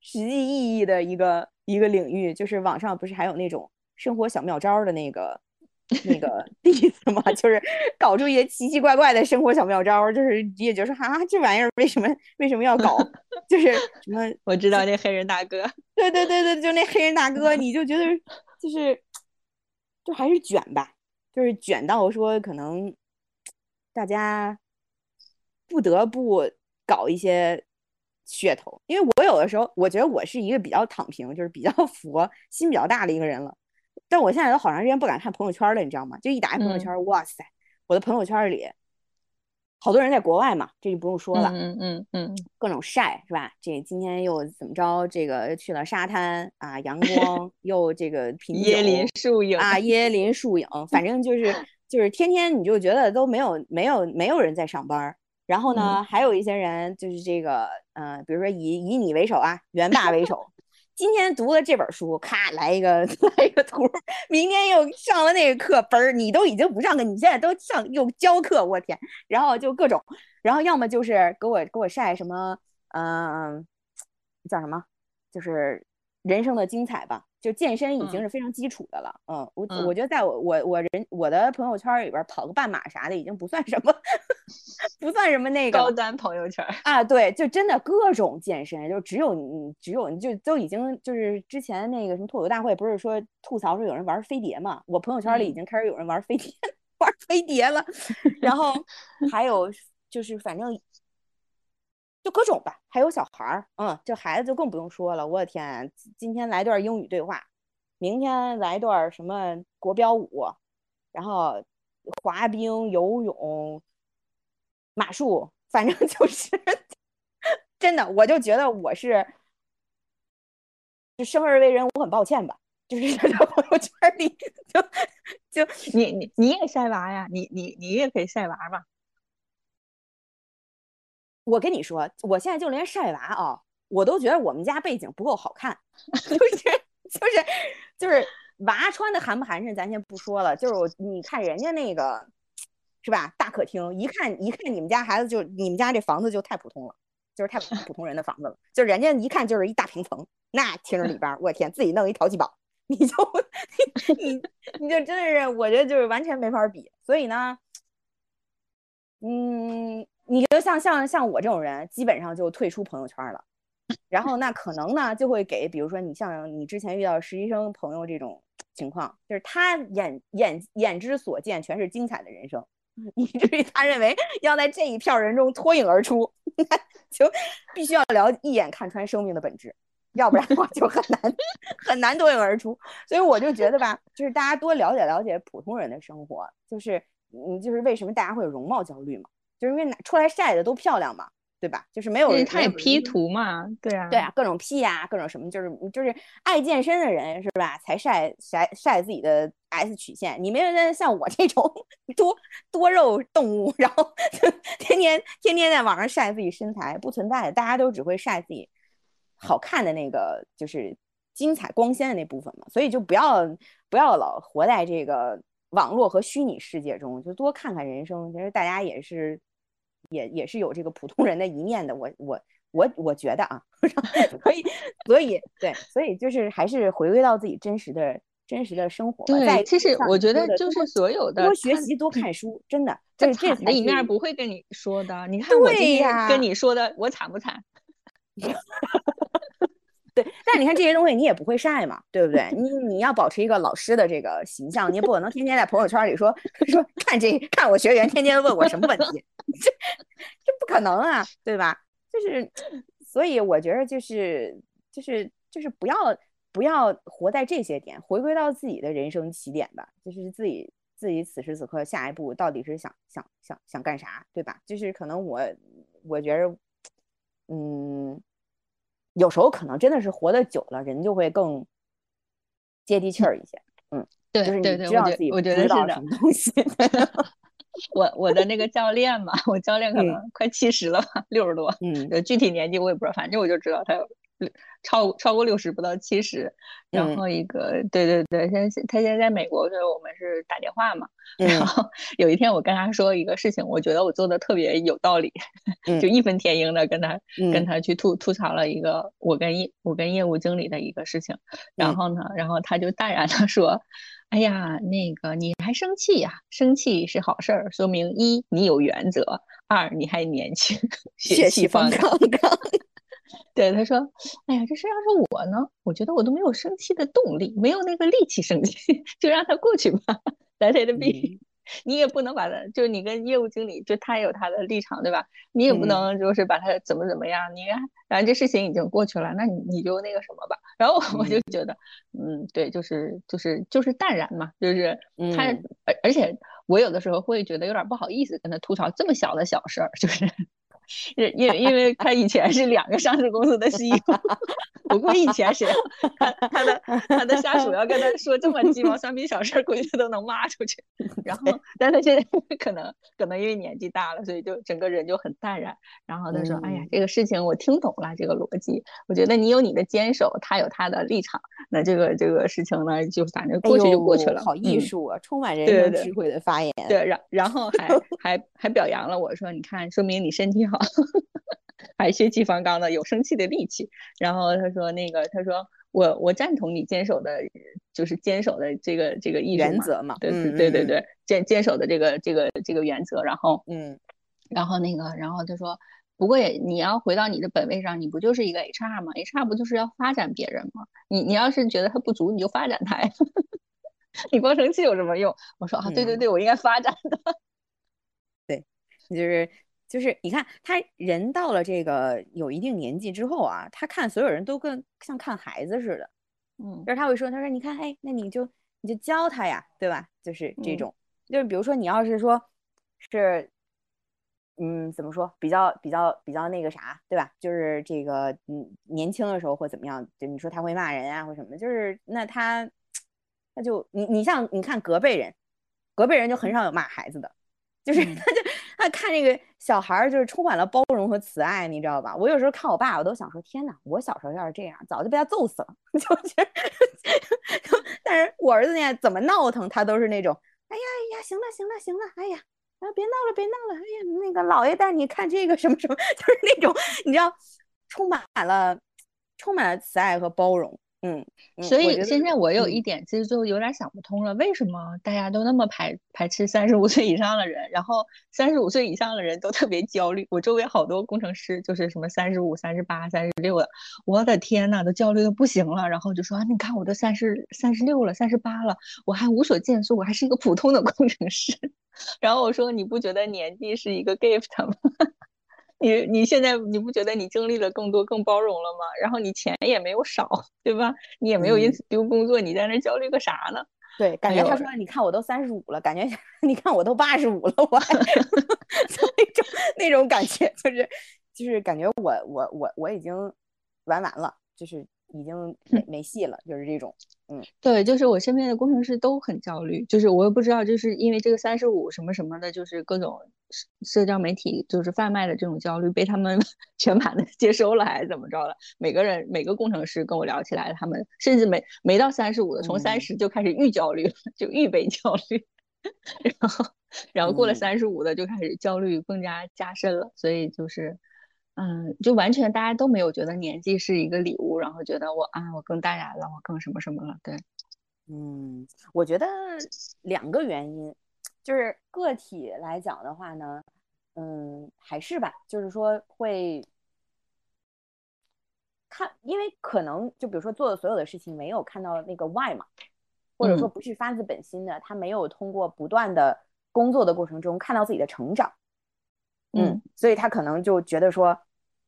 实际意义的一个一个领域，就是网上不是还有那种生活小妙招的那个 那个例子嘛？就是搞出一些奇奇怪怪的生活小妙招，就是也就是啊，这玩意儿为什么为什么要搞？就是什么？我知道那黑人大哥，对对对对，就那黑人大哥，你就觉得就是就还是卷吧，就是卷到说可能大家不得不。搞一些噱头，因为我有的时候我觉得我是一个比较躺平，就是比较佛心比较大的一个人了。但我现在都好长时间不敢看朋友圈了，你知道吗？就一打开朋友圈，哇塞，我的朋友圈里好多人在国外嘛，这就不用说了，嗯嗯嗯，各种晒是吧？这今天又怎么着？这个去了沙滩啊，阳光又这个 品，椰林树影啊，椰林树影，反正就是 就是天天你就觉得都没有没有没有人在上班。然后呢，还有一些人就是这个，呃，比如说以以你为首啊，元霸为首，今天读了这本书，咔来一个 来一个图，明天又上了那个课，嘣儿你都已经不上课，你现在都上又教课，我天，然后就各种，然后要么就是给我给我晒什么，嗯，叫什么，就是人生的精彩吧。就健身已经是非常基础的了，嗯，我我觉得在我我我人我的朋友圈里边跑个半马啥的已经不算什么，不算什么那个高端朋友圈啊，对，就真的各种健身，就只有你只有你就都已经就是之前那个什么脱口大会不是说吐槽说有人玩飞碟嘛，我朋友圈里已经开始有人玩飞碟 玩飞碟了，然后还有就是反正。就各种吧，还有小孩儿，嗯，这孩子就更不用说了。我的天，今天来段英语对话，明天来段什么国标舞，然后滑冰、游泳、马术，反正 就是真的，我就觉得我是就生而为人，我很抱歉吧。就是 在朋友圈里，就就你你你也晒娃呀？你你你也可以晒娃吧？我跟你说，我现在就连晒娃啊，我都觉得我们家背景不够好看，就是就是就是娃穿的寒不寒碜，咱先不说了，就是我你看人家那个是吧？大客厅一看一看你们家孩子就你们家这房子就太普通了，就是太普通人的房子了，就人家一看就是一大平层，那厅里边我天，自己弄一淘气堡。你就 你你就真的是，我觉得就是完全没法比。所以呢，嗯，你就像像像我这种人，基本上就退出朋友圈了。然后那可能呢，就会给比如说你像你之前遇到实习生朋友这种情况，就是他眼眼眼之所见全是精彩的人生，以至于他认为要在这一票人中脱颖而出，就必须要了一眼看穿生命的本质。要不然的话就很难 很难脱颖而出，所以我就觉得吧，就是大家多了解了解普通人的生活，就是嗯，就是为什么大家会有容貌焦虑嘛，就是因为哪出来晒的都漂亮嘛，对吧？就是没有人他也 P 图嘛，对啊，对啊，各种 P 呀，各种什么，就是就是爱健身的人是吧，才晒晒晒自己的 S 曲线。你没有像我这种多多肉动物，然后 天天天天在网上晒自己身材，不存在的，大家都只会晒自己。好看的那个就是精彩光鲜的那部分嘛，所以就不要不要老活在这个网络和虚拟世界中，就多看看人生。其实大家也是也也是有这个普通人的一面的。我我我我觉得啊，所以所以对，所以就是还是回归到自己真实的真实的生活。对，其实我觉得就是所有的多学习多看书，真的就是这的一面不会跟你说的。你 看我今天跟你说的，我惨不惨？对，但你看这些东西，你也不会晒嘛，对不对？你你要保持一个老师的这个形象，你不可能天天在朋友圈里说 说看这看我学员天天问我什么问题，这这不可能啊，对吧？就是，所以我觉得就是就是就是不要不要活在这些点，回归到自己的人生起点吧，就是自己自己此时此刻下一步到底是想想想想干啥，对吧？就是可能我我觉得，嗯。有时候可能真的是活得久了，人就会更接地气儿一些。嗯，对，就是你知道自己我觉得是的。什么东西？我我的那个教练嘛，我教练可能快七十了吧，六十多。嗯，具体年纪我也不知道，反正我就知道他有。超超过六十不到七十，然后一个对对对，现在他现在在美国，所以我们是打电话嘛。然后有一天我跟他说一个事情，我觉得我做的特别有道理，就义愤填膺的跟他跟他去吐吐槽了一个我跟业我跟业务经理的一个事情。然后呢，然后他就淡然的说：“哎呀，那个你还生气呀？生气是好事儿，说明一你有原则，二你还年轻，血气方刚。”对，他说：“哎呀，这事要是我呢，我觉得我都没有生气的动力，没有那个力气生气，就让他过去吧。来他的病，你也不能把他，就是你跟业务经理，就他也有他的立场，对吧？你也不能就是把他怎么怎么样。你反正这事情已经过去了，那你你就那个什么吧。然后我就觉得，嗯，对，就是就是就是淡然嘛，就是他，而而且我有的时候会觉得有点不好意思跟他吐槽这么小的小事儿，就是。”因因因为他以前是两个上市公司的 CEO，不过以前谁他他的他的下属要跟他说这么鸡毛蒜皮小事，估计他都能骂出去。然后，但他现在 可能可能因为年纪大了，所以就整个人就很淡然。然后他说：“哎呀，这个事情我听懂了，这个逻辑。我觉得你有你的坚守，他有他的立场。那这个这个事情呢，就反正过去就过去了。好艺术啊，充满人生智慧的发言。对，然然后还还还表扬了我说，你看，说明你身体好。” 还血气方刚的，有生气的力气。然后他说：“那个，他说我我赞同你坚守的，就是坚守的这个这个意原则嘛。对对对对对，坚坚守的这个这个这个原则。然后嗯，然后那个，然后他说，不过也你要回到你的本位上，你不就是一个 HR 吗？HR 不就是要发展别人吗？你你要是觉得他不足，你就发展他呀。你光生气有什么用？我说啊，对对对，我应该发展的。对，就是。”就是你看他人到了这个有一定年纪之后啊，他看所有人都跟像看孩子似的，嗯，就是他会说，他说你看，哎，那你就你就教他呀，对吧？就是这种，就是比如说你要是说，是嗯，怎么说？比较比较比较那个啥，对吧？就是这个，嗯，年轻的时候或怎么样，就你说他会骂人啊或什么，就是那他，他就你你像你看隔辈人，隔辈人就很少有骂孩子的，就是他就他看这个小孩儿就是充满了包容和慈爱，你知道吧？我有时候看我爸，我都想说，天哪，我小时候要是这样，早就被他揍死了。就是，但是我儿子呢，怎么闹腾他都是那种，哎呀哎呀，行了行了行了，哎呀。啊，别闹了，别闹了！哎呀，那个老爷带你看这个什么什么，就是那种你知道，充满了充满了慈爱和包容。嗯，所以现在我有一点其实就有点想不通了，为什么大家都那么排排斥三十五岁以上的人，然后三十五岁以上的人都特别焦虑？我周围好多工程师就是什么三十五、三十八、三十六的，我的天呐，都焦虑的不行了。然后就说啊，你看我都三十三十六了，三十八了，我还无所建树，我还是一个普通的工程师。然后我说，你不觉得年纪是一个 gift 吗？你你现在你不觉得你经历了更多更包容了吗？然后你钱也没有少，对吧？你也没有因此丢工作，你在那焦虑个啥呢？对，感觉他说你看我都三十五了，感觉 你看我都八十五了，我还 就那种那种感觉，就是就是感觉我我我我已经玩完了，就是。已经没没戏了，就是这种，嗯，对，就是我身边的工程师都很焦虑，就是我也不知道，就是因为这个三十五什么什么的，就是各种社交媒体就是贩卖的这种焦虑被他们 全盘的接收了，还是怎么着了？每个人每个工程师跟我聊起来，他们甚至没没到三十五的，从三十就开始预焦虑了，就预备焦虑，然后然后过了三十五的就开始焦虑更加加深了，所以就是。嗯，就完全大家都没有觉得年纪是一个礼物，然后觉得我啊，我更淡然了，我更什么什么了。对，嗯，我觉得两个原因，就是个体来讲的话呢，嗯，还是吧，就是说会看，因为可能就比如说做的所有的事情没有看到那个 why 嘛，或者说不是发自本心的，他没有通过不断的工作的过程中看到自己的成长，嗯，所以他可能就觉得说。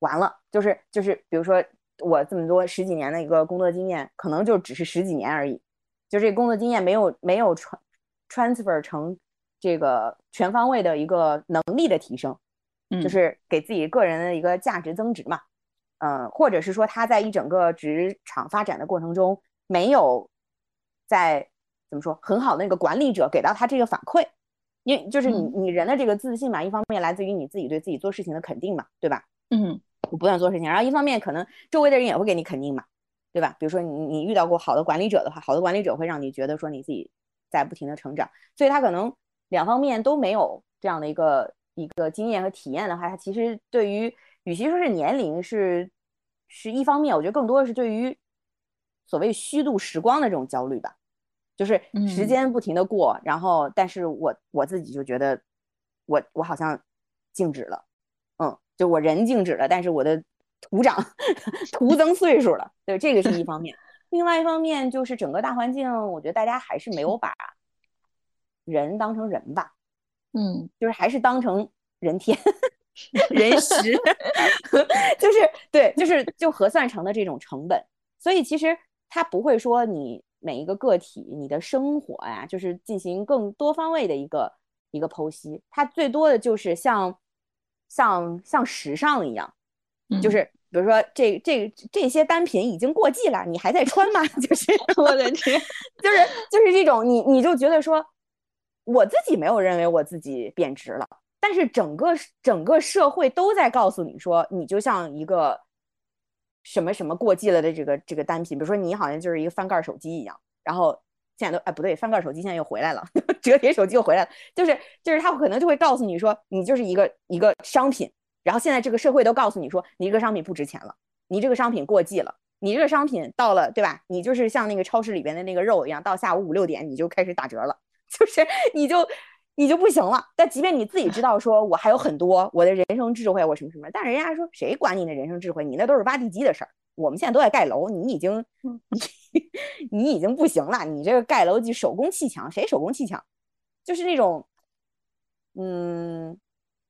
完了，就是就是，比如说我这么多十几年的一个工作经验，可能就只是十几年而已，就这工作经验没有没有传 transfer 成这个全方位的一个能力的提升，就是给自己个人的一个价值增值嘛，嗯，或者是说他在一整个职场发展的过程中没有在怎么说很好的那个管理者给到他这个反馈，因为就是你你人的这个自信嘛，一方面来自于你自己对自己做事情的肯定嘛，对吧？嗯。我不断做事情，然后一方面可能周围的人也会给你肯定嘛，对吧？比如说你你遇到过好的管理者的话，好的管理者会让你觉得说你自己在不停的成长，所以他可能两方面都没有这样的一个一个经验和体验的话，他其实对于与其说是年龄是是一方面，我觉得更多的是对于所谓虚度时光的这种焦虑吧，就是时间不停的过，然后但是我我自己就觉得我我好像静止了。嗯就我人静止了，但是我的徒长 徒增岁数了，对，这个是一方面。另外一方面就是整个大环境，我觉得大家还是没有把人当成人吧，嗯，就是还是当成人天 人时，就是对，就是就核算成的这种成本。所以其实他不会说你每一个个体你的生活呀，就是进行更多方位的一个一个剖析，它最多的就是像。像像时尚一样，就是比如说这这这些单品已经过季了，你还在穿吗？就是我的天，就是就是这种，你你就觉得说，我自己没有认为我自己贬值了，但是整个整个社会都在告诉你说，你就像一个什么什么过季了的这个这个单品，比如说你好像就是一个翻盖手机一样，然后。现在都哎不对，翻盖手机现在又回来了，折叠手机又回来了，就是就是他可能就会告诉你说，你就是一个一个商品，然后现在这个社会都告诉你说，你这个商品不值钱了，你这个商品过季了，你这个商品到了对吧？你就是像那个超市里边的那个肉一样，到下午五六点你就开始打折了，就是你就你就不行了。但即便你自己知道说我还有很多我的人生智慧，我什么什么，但是人家说谁管你的人生智慧？你那都是挖地基的事儿。我们现在都在盖楼，你已经，你已经不行了。你这个盖楼就手工砌墙，谁手工砌墙？就是那种，嗯，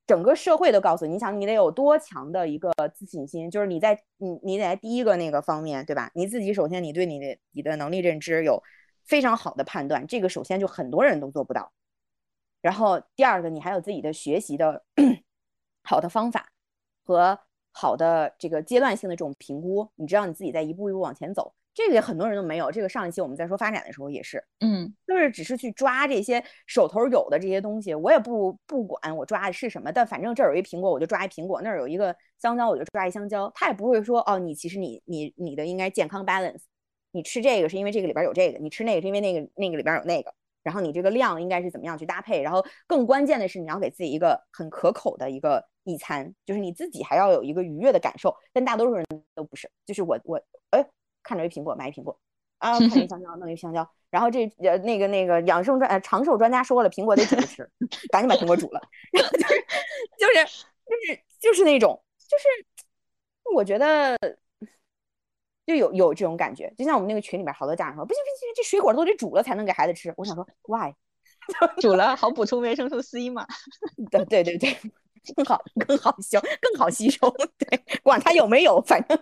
整个社会都告诉你，你想你得有多强的一个自信心，就是你在你你得在第一个那个方面，对吧？你自己首先你对你的你的能力认知有非常好的判断，这个首先就很多人都做不到。然后第二个，你还有自己的学习的 好的方法和好的这个阶段性的这种评估，你知道你自己在一步一步往前走。这个很多人都没有。这个上一期我们在说发展的时候也是，嗯，就是只是去抓这些手头有的这些东西，我也不不管我抓的是什么，但反正这儿有一苹果我就抓一苹果，那儿有一个香蕉我就抓一香蕉。他也不会说哦，你其实你你你的应该健康 balance，你吃这个是因为这个里边有这个，你吃那个是因为那个那个里边有那个，然后你这个量应该是怎么样去搭配，然后更关键的是你要给自己一个很可口的一个一餐，就是你自己还要有一个愉悦的感受，但大多数人都不是，就是我我哎。看着一苹果买一苹果，啊，看一香蕉弄一香蕉，然后这呃那个那个养生专呃长寿专家说了，苹果得煮着吃，赶紧把苹果煮了，然后就是就是就是就是那种就是我觉得就有有这种感觉，就像我们那个群里面好多家长说，不行不行，这水果都得煮了才能给孩子吃。我想说，why？煮了好补充维生素 C 嘛？对对对对，更好更好行更好吸收，对，管它有没有，反正。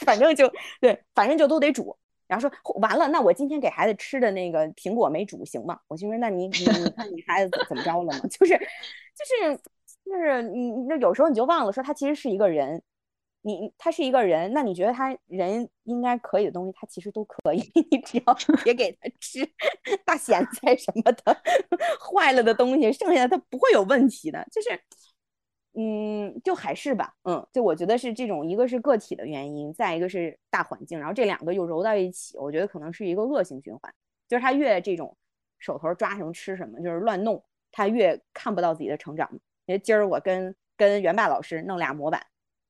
反正就对，反正就都得煮。然后说完了，那我今天给孩子吃的那个苹果没煮行吗？我就说，那你你你看你孩子怎么着了吗？就是就是就是你那有时候你就忘了说他其实是一个人，你他是一个人，那你觉得他人应该可以的东西，他其实都可以，你只要 别给他吃大咸菜什么的，坏了的东西，剩下的他不会有问题的，就是。嗯，就还是吧，嗯，就我觉得是这种，一个是个体的原因，再一个是大环境，然后这两个又揉到一起，我觉得可能是一个恶性循环，就是他越这种手头抓什么吃什么，就是乱弄，他越看不到自己的成长。因为今儿我跟跟元霸老师弄俩模板，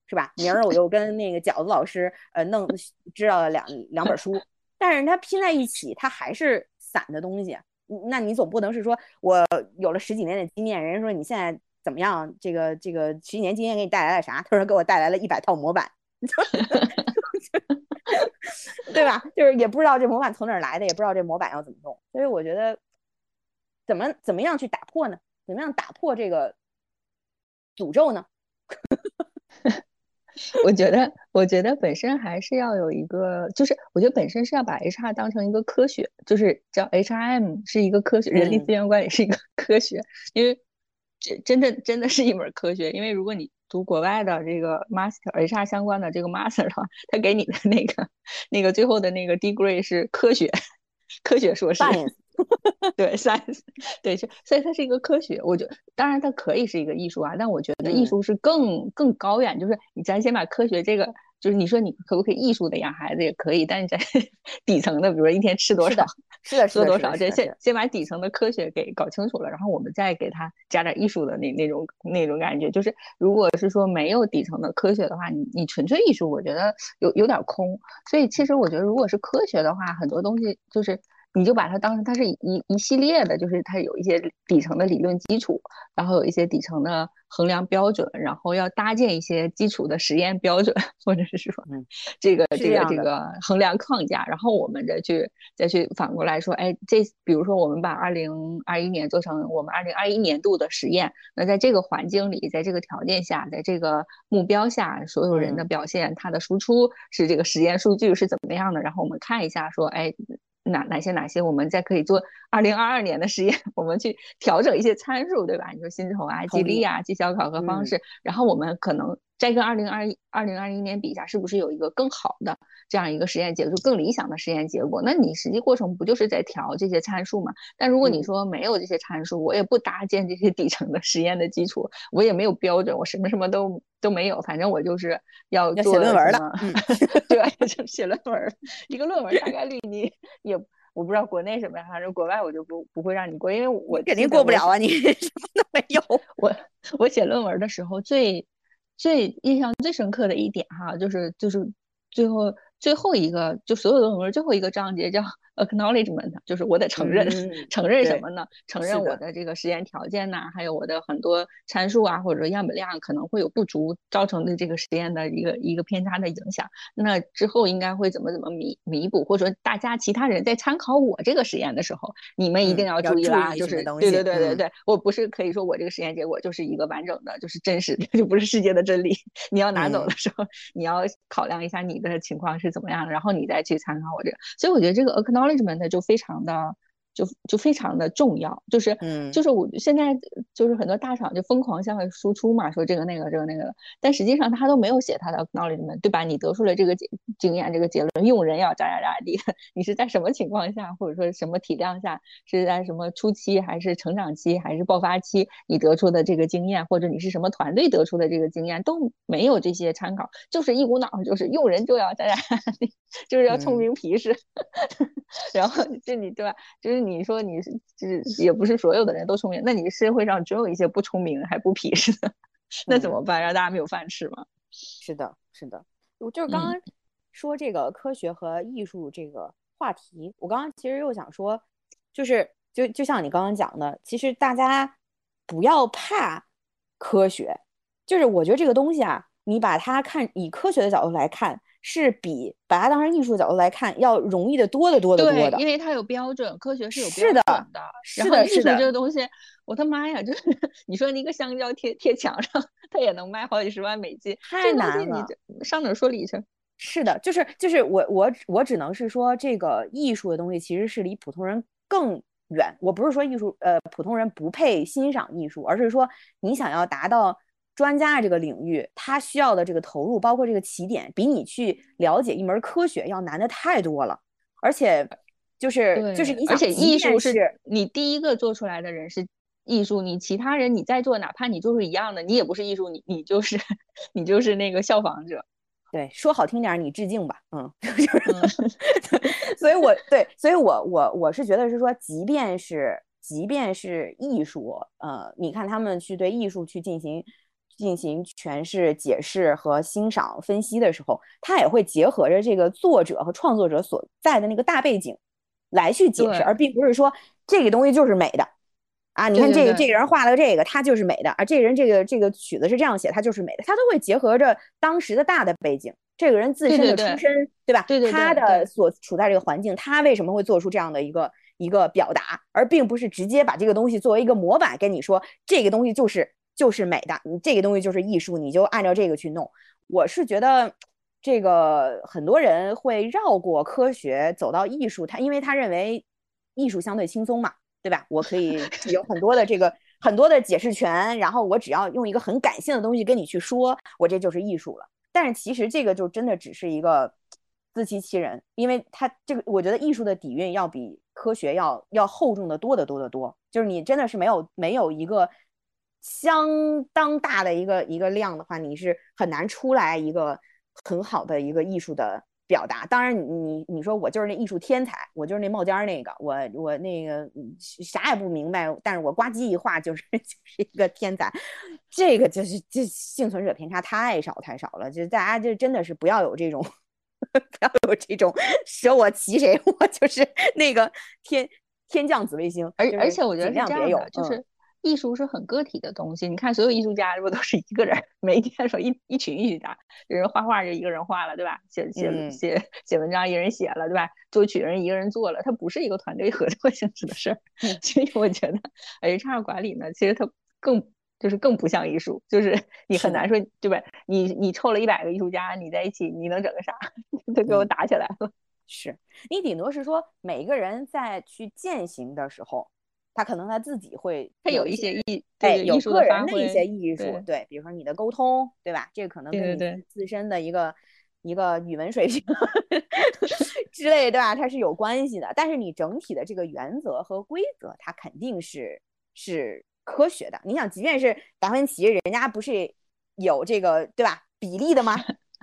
是吧？明儿 我又跟那个饺子老师呃弄 知道了两两本书，但是它拼在一起，它还是散的东西。那你总不能是说我有了十几年的经验，人家说你现在。怎么样？这个这个十几年经验给你带来了啥？他说给我带来了一百套模板，对吧？就是也不知道这模板从哪儿来的，也不知道这模板要怎么弄。所以我觉得，怎么怎么样去打破呢？怎么样打破这个诅咒呢？我觉得，我觉得本身还是要有一个，就是我觉得本身是要把 HR 当成一个科学，就是叫 HRM 是一个科学，人力资源管理是一个 科学，因为。这真的真的是一门科学，因为如果你读国外的这个 master HR 相关的这个 master 的话，他给你的那个那个最后的那个 degree 是科学 科学硕士，对 science，对，所以它是一个科学。我觉得当然它可以是一个艺术啊，但我觉得艺术是更更高远，就是你咱先把科学这个。就是你说你可不可以艺术的养孩子也可以，但是在 底层的，比如说一天吃多少，是的，喝多少，这先先把底层的科学给搞清楚了，然后我们再给他加点艺术的那那种那种感觉。就是如果是说没有底层的科学的话，你你纯粹艺术，我觉得有有点空。所以其实我觉得，如果是科学的话，很多东西就是。你就把它当成它是一一系列的，就是它有一些底层的理论基础，然后有一些底层的衡量标准，然后要搭建一些基础的实验标准，或者是说，这个这个这个衡量框架，然后我们再去再去反过来说，哎，这比如说我们把二零二一年做成我们二零二一年度的实验，那在这个环境里，在这个条件下，在这个目标下，所有人的表现，它的输出是这个实验数据是怎么样的，然后我们看一下说，哎。哪哪些哪些，我们再可以做二零二二年的实验，我们去调整一些参数，对吧？你说薪酬啊、激励啊、绩效考核方式，然后我们可能再跟二零二一、二零二一年比一下，是不是有一个更好的这样一个实验结果，就更理想的实验结果？那你实际过程不就是在调这些参数吗？但如果你说没有这些参数，我也不搭建这些底层的实验的基础，我也没有标准，我什么什么都都没有，反正我就是要写论文的，对，就写论文，一个论文大概率你也我不知道国内什么样，反正国外我就不不会让你过，因为我肯定过不了啊，你 什么都没有。我我写论文的时候最最印象最深刻的一点哈，就是就是最后最后一个就所有的论文最后一个章节叫。Acknowledgement 就是我得承认，承认什么呢？承认我的这个实验条件呐，还有我的很多参数啊，或者说样本量可能会有不足，造成的这个实验的一个一个偏差的影响。那之后应该会怎么怎么弥弥补？或者说大家其他人在参考我这个实验的时候，你们一定要注意啦，就是对对对对对，我不是可以说我这个实验结果就是一个完整的，就是真实的，就不是世界的真理。你要拿走的时候，你要考量一下你的情况是怎么样，然后你再去参考我这个。所以我觉得这个 acknowledgement 就非常的就就非常的重要，就是嗯。就是我现在就是很多大厂就疯狂向外输出嘛，说这个那个这个那个。的，但实际上他都没有写他的 knowledge 们，对吧？你得出了这个结经验这个结论，用人要咋咋咋地，你是在什么情况下，或者说什么体量下，是在什么初期还是成长期还是爆发期，你得出的这个经验，或者你是什么团队得出的这个经验都没有这些参考，就是一股脑就是用人就要咋咋地，就是要聪明皮实，然后就你对吧？就是你说你是就是也不是所有的人都聪明，那你社会上总有一些不聪明还不皮实的，那怎么办？让大家没有饭吃吗？是的，是的，我就是刚刚说这个科学和艺术这个话题，我刚刚其实又想说，就是就就像你刚刚讲的，其实大家不要怕科学，就是我觉得这个东西啊，你把它看以科学的角度来看，是比把它当成艺术角度来看要容易的多得多得多的。因为它有标准，科学是有标准的。是的，是的这个东西，我的妈呀，就是 你说那个香蕉贴贴墙上，它也能卖好几十万美金，太难了上哪儿说理去？是的，就是就是我我我只能是说，这个艺术的东西其实是离普通人更远。我不是说艺术呃普通人不配欣赏艺术，而是说你想要达到专家的这个领域，他需要的这个投入，包括这个起点，比你去了解一门科学要难的太多了。而且就是就是你想，而且艺术是你第一个做出来的人是艺术，你其他人你再做，哪怕你做出一样的，你也不是艺术，你你就是你就是那个效仿者。对，说好听点儿，你致敬吧，嗯，嗯 所以我对，所以我我我是觉得是说，即便是即便是艺术，呃，你看他们去对艺术去进行进行诠释、解释和欣赏、分析的时候，他也会结合着这个作者和创作者所在的那个大背景来去解释，而并不是说这个东西就是美的。啊，你看这个这个人画了这个，他就是美的啊。这个人这个这个曲子是这样写，他就是美的，他都会结合着当时的大的背景，这个人自身的出身，对吧？对对对他的所处在这个环境，他为什么会做出这样的一个一个表达，而并不是直接把这个东西作为一个模板跟你说，这个东西就是就是美的，你这个东西就是艺术，你就按照这个去弄。我是觉得这个很多人会绕过科学走到艺术，他因为他认为艺术相对轻松嘛，对吧？我可以 有很多的这个很多的解释权，然后我只要用一个很感性的东西跟你去说，我这就是艺术了。但是其实这个就真的只是一个自欺欺人，因为它这个我觉得艺术的底蕴要比科学要要厚重的多得多得多。就是你真的是没有没有一个相当大的一个一个量的话，你是很难出来一个很好的一个艺术的表达。当然你，你你说我就是那艺术天才，我就是那冒尖儿那个，我我那个嗯啥也不明白，但是我呱唧一画就是 就是一个天才，这个就是这幸存者偏差太少太少了，就是大家就真的是不要有这种 不要有这种舍我其谁，我就是那个天天降紫微星，而就是而且我觉得尽量别有是这样的，就嗯是艺术是很个体的东西。你看，所有艺术家不都是一个人？每天说一一群艺术家，有人画画就一个人画了，对吧？写写嗯写写文章一人写了，对吧？作曲人一个人做了，它不是一个团队合作性质的事儿。嗯 所以我觉得 HR 管理呢，其实它更就是更不像艺术，就是你很难说，对吧？你你凑了一百个艺术家，你在一起，你能整个啥？都给我嗯打起来了。是你顶多是说每个人在去践行的时候，他可能他自己会他有一一些艺哎有对艺术个人的一些艺术，对对，比如说你的沟通，对吧？这个可能跟你自自身的一个一个语文水平之类，对吧？它是有关系的。但是你整体的这个原则和规则，它肯定是是科学的。你想，即便是达芬奇，人家不是有这个对吧比例的吗？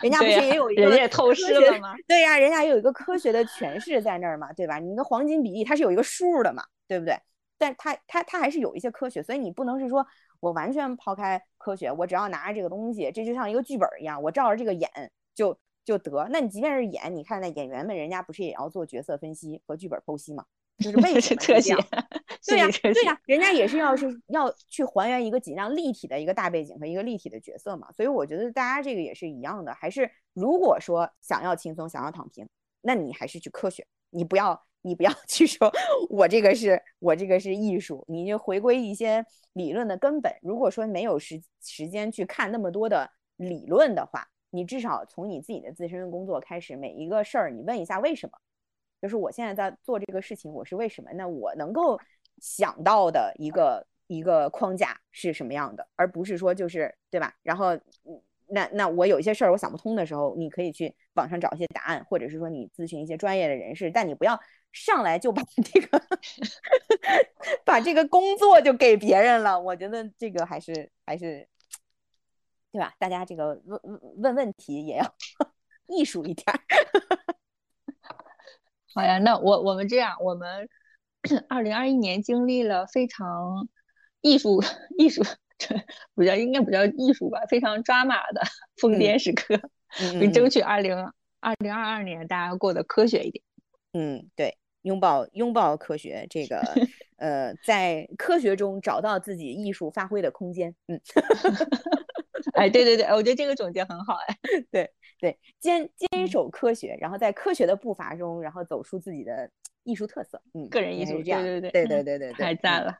人家不是也有一个人家也透视了吗？对呀、人家也有一个科学的诠释在那儿嘛，对吧？你的黄金比例它是有一个数的嘛，对不对？但它它它还是有一些科学，所以你不能是说我完全抛开科学，我只要拿着这个东西，这就像一个剧本一样，我照着这个演就就得。那你即便是演，你看那演员们，人家不是也要做角色分析和剧本剖析吗？就是为 什么这样？，对呀、对呀、人家也是要是要去还原一个尽量立体的一个大背景和一个立体的角色嘛，所以我觉得大家这个也是一样的，还是如果说想要轻松，想要躺平，那你还是去科学，你不要你不要 去说我这个是我这个是艺术，你就回归一些理论的根本。如果说没有时时间去看那么多的理论的话，你至少从你自己的自身工作开始，每一个事儿你问一下为什么。就是我现在在做这个事情，我是为什么？那我能够想到的一个一个框架是什么样的，而不是说就是对吧？然后嗯，那那我有一些事儿我想不通的时候，你可以去网上找一些答案，或者是说你咨询一些专业的人士，但你不要上来就把这个 把这个工作就给别人了。我觉得这个还是还是。对吧？大家这个问问问问题也要 艺术一点。好呀，那我我们这样，我们 二零二一年经历了非常艺术艺术，不叫应该不叫艺术吧？非常抓马的疯癫时刻，嗯争取二零二零二二年大家过得科学一点。嗯，对，拥抱拥抱科学，这个 呃，在科学中找到自己艺术发挥的空间。嗯。哎，对对对，我觉得这个总结很好哎。对对，坚坚守科学，然后在科学的步伐中，然后走出自己的艺术特色，嗯，个人艺术，这样，对对对对对对对，太赞了！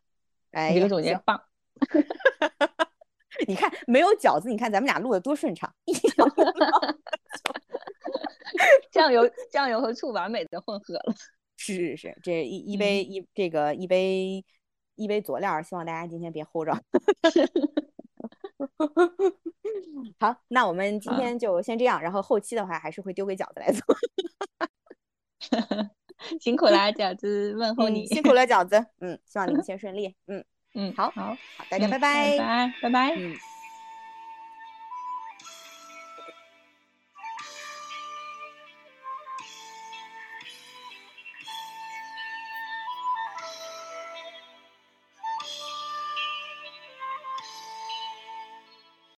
哎，这个总结棒。你看，没有饺子，你看咱们俩录的多顺畅，酱油酱油和醋完美的混合了。是是是，这一一杯一这个一杯一杯佐料，希望大家今天别齁着。好，那我们今天就先这样，然后后期的话还是会丢给饺子来做。辛苦了，饺子，问候你。辛苦了，饺子。嗯，希望你一切顺利。嗯嗯，好，好，好，大家拜拜，拜拜，拜拜。嗯。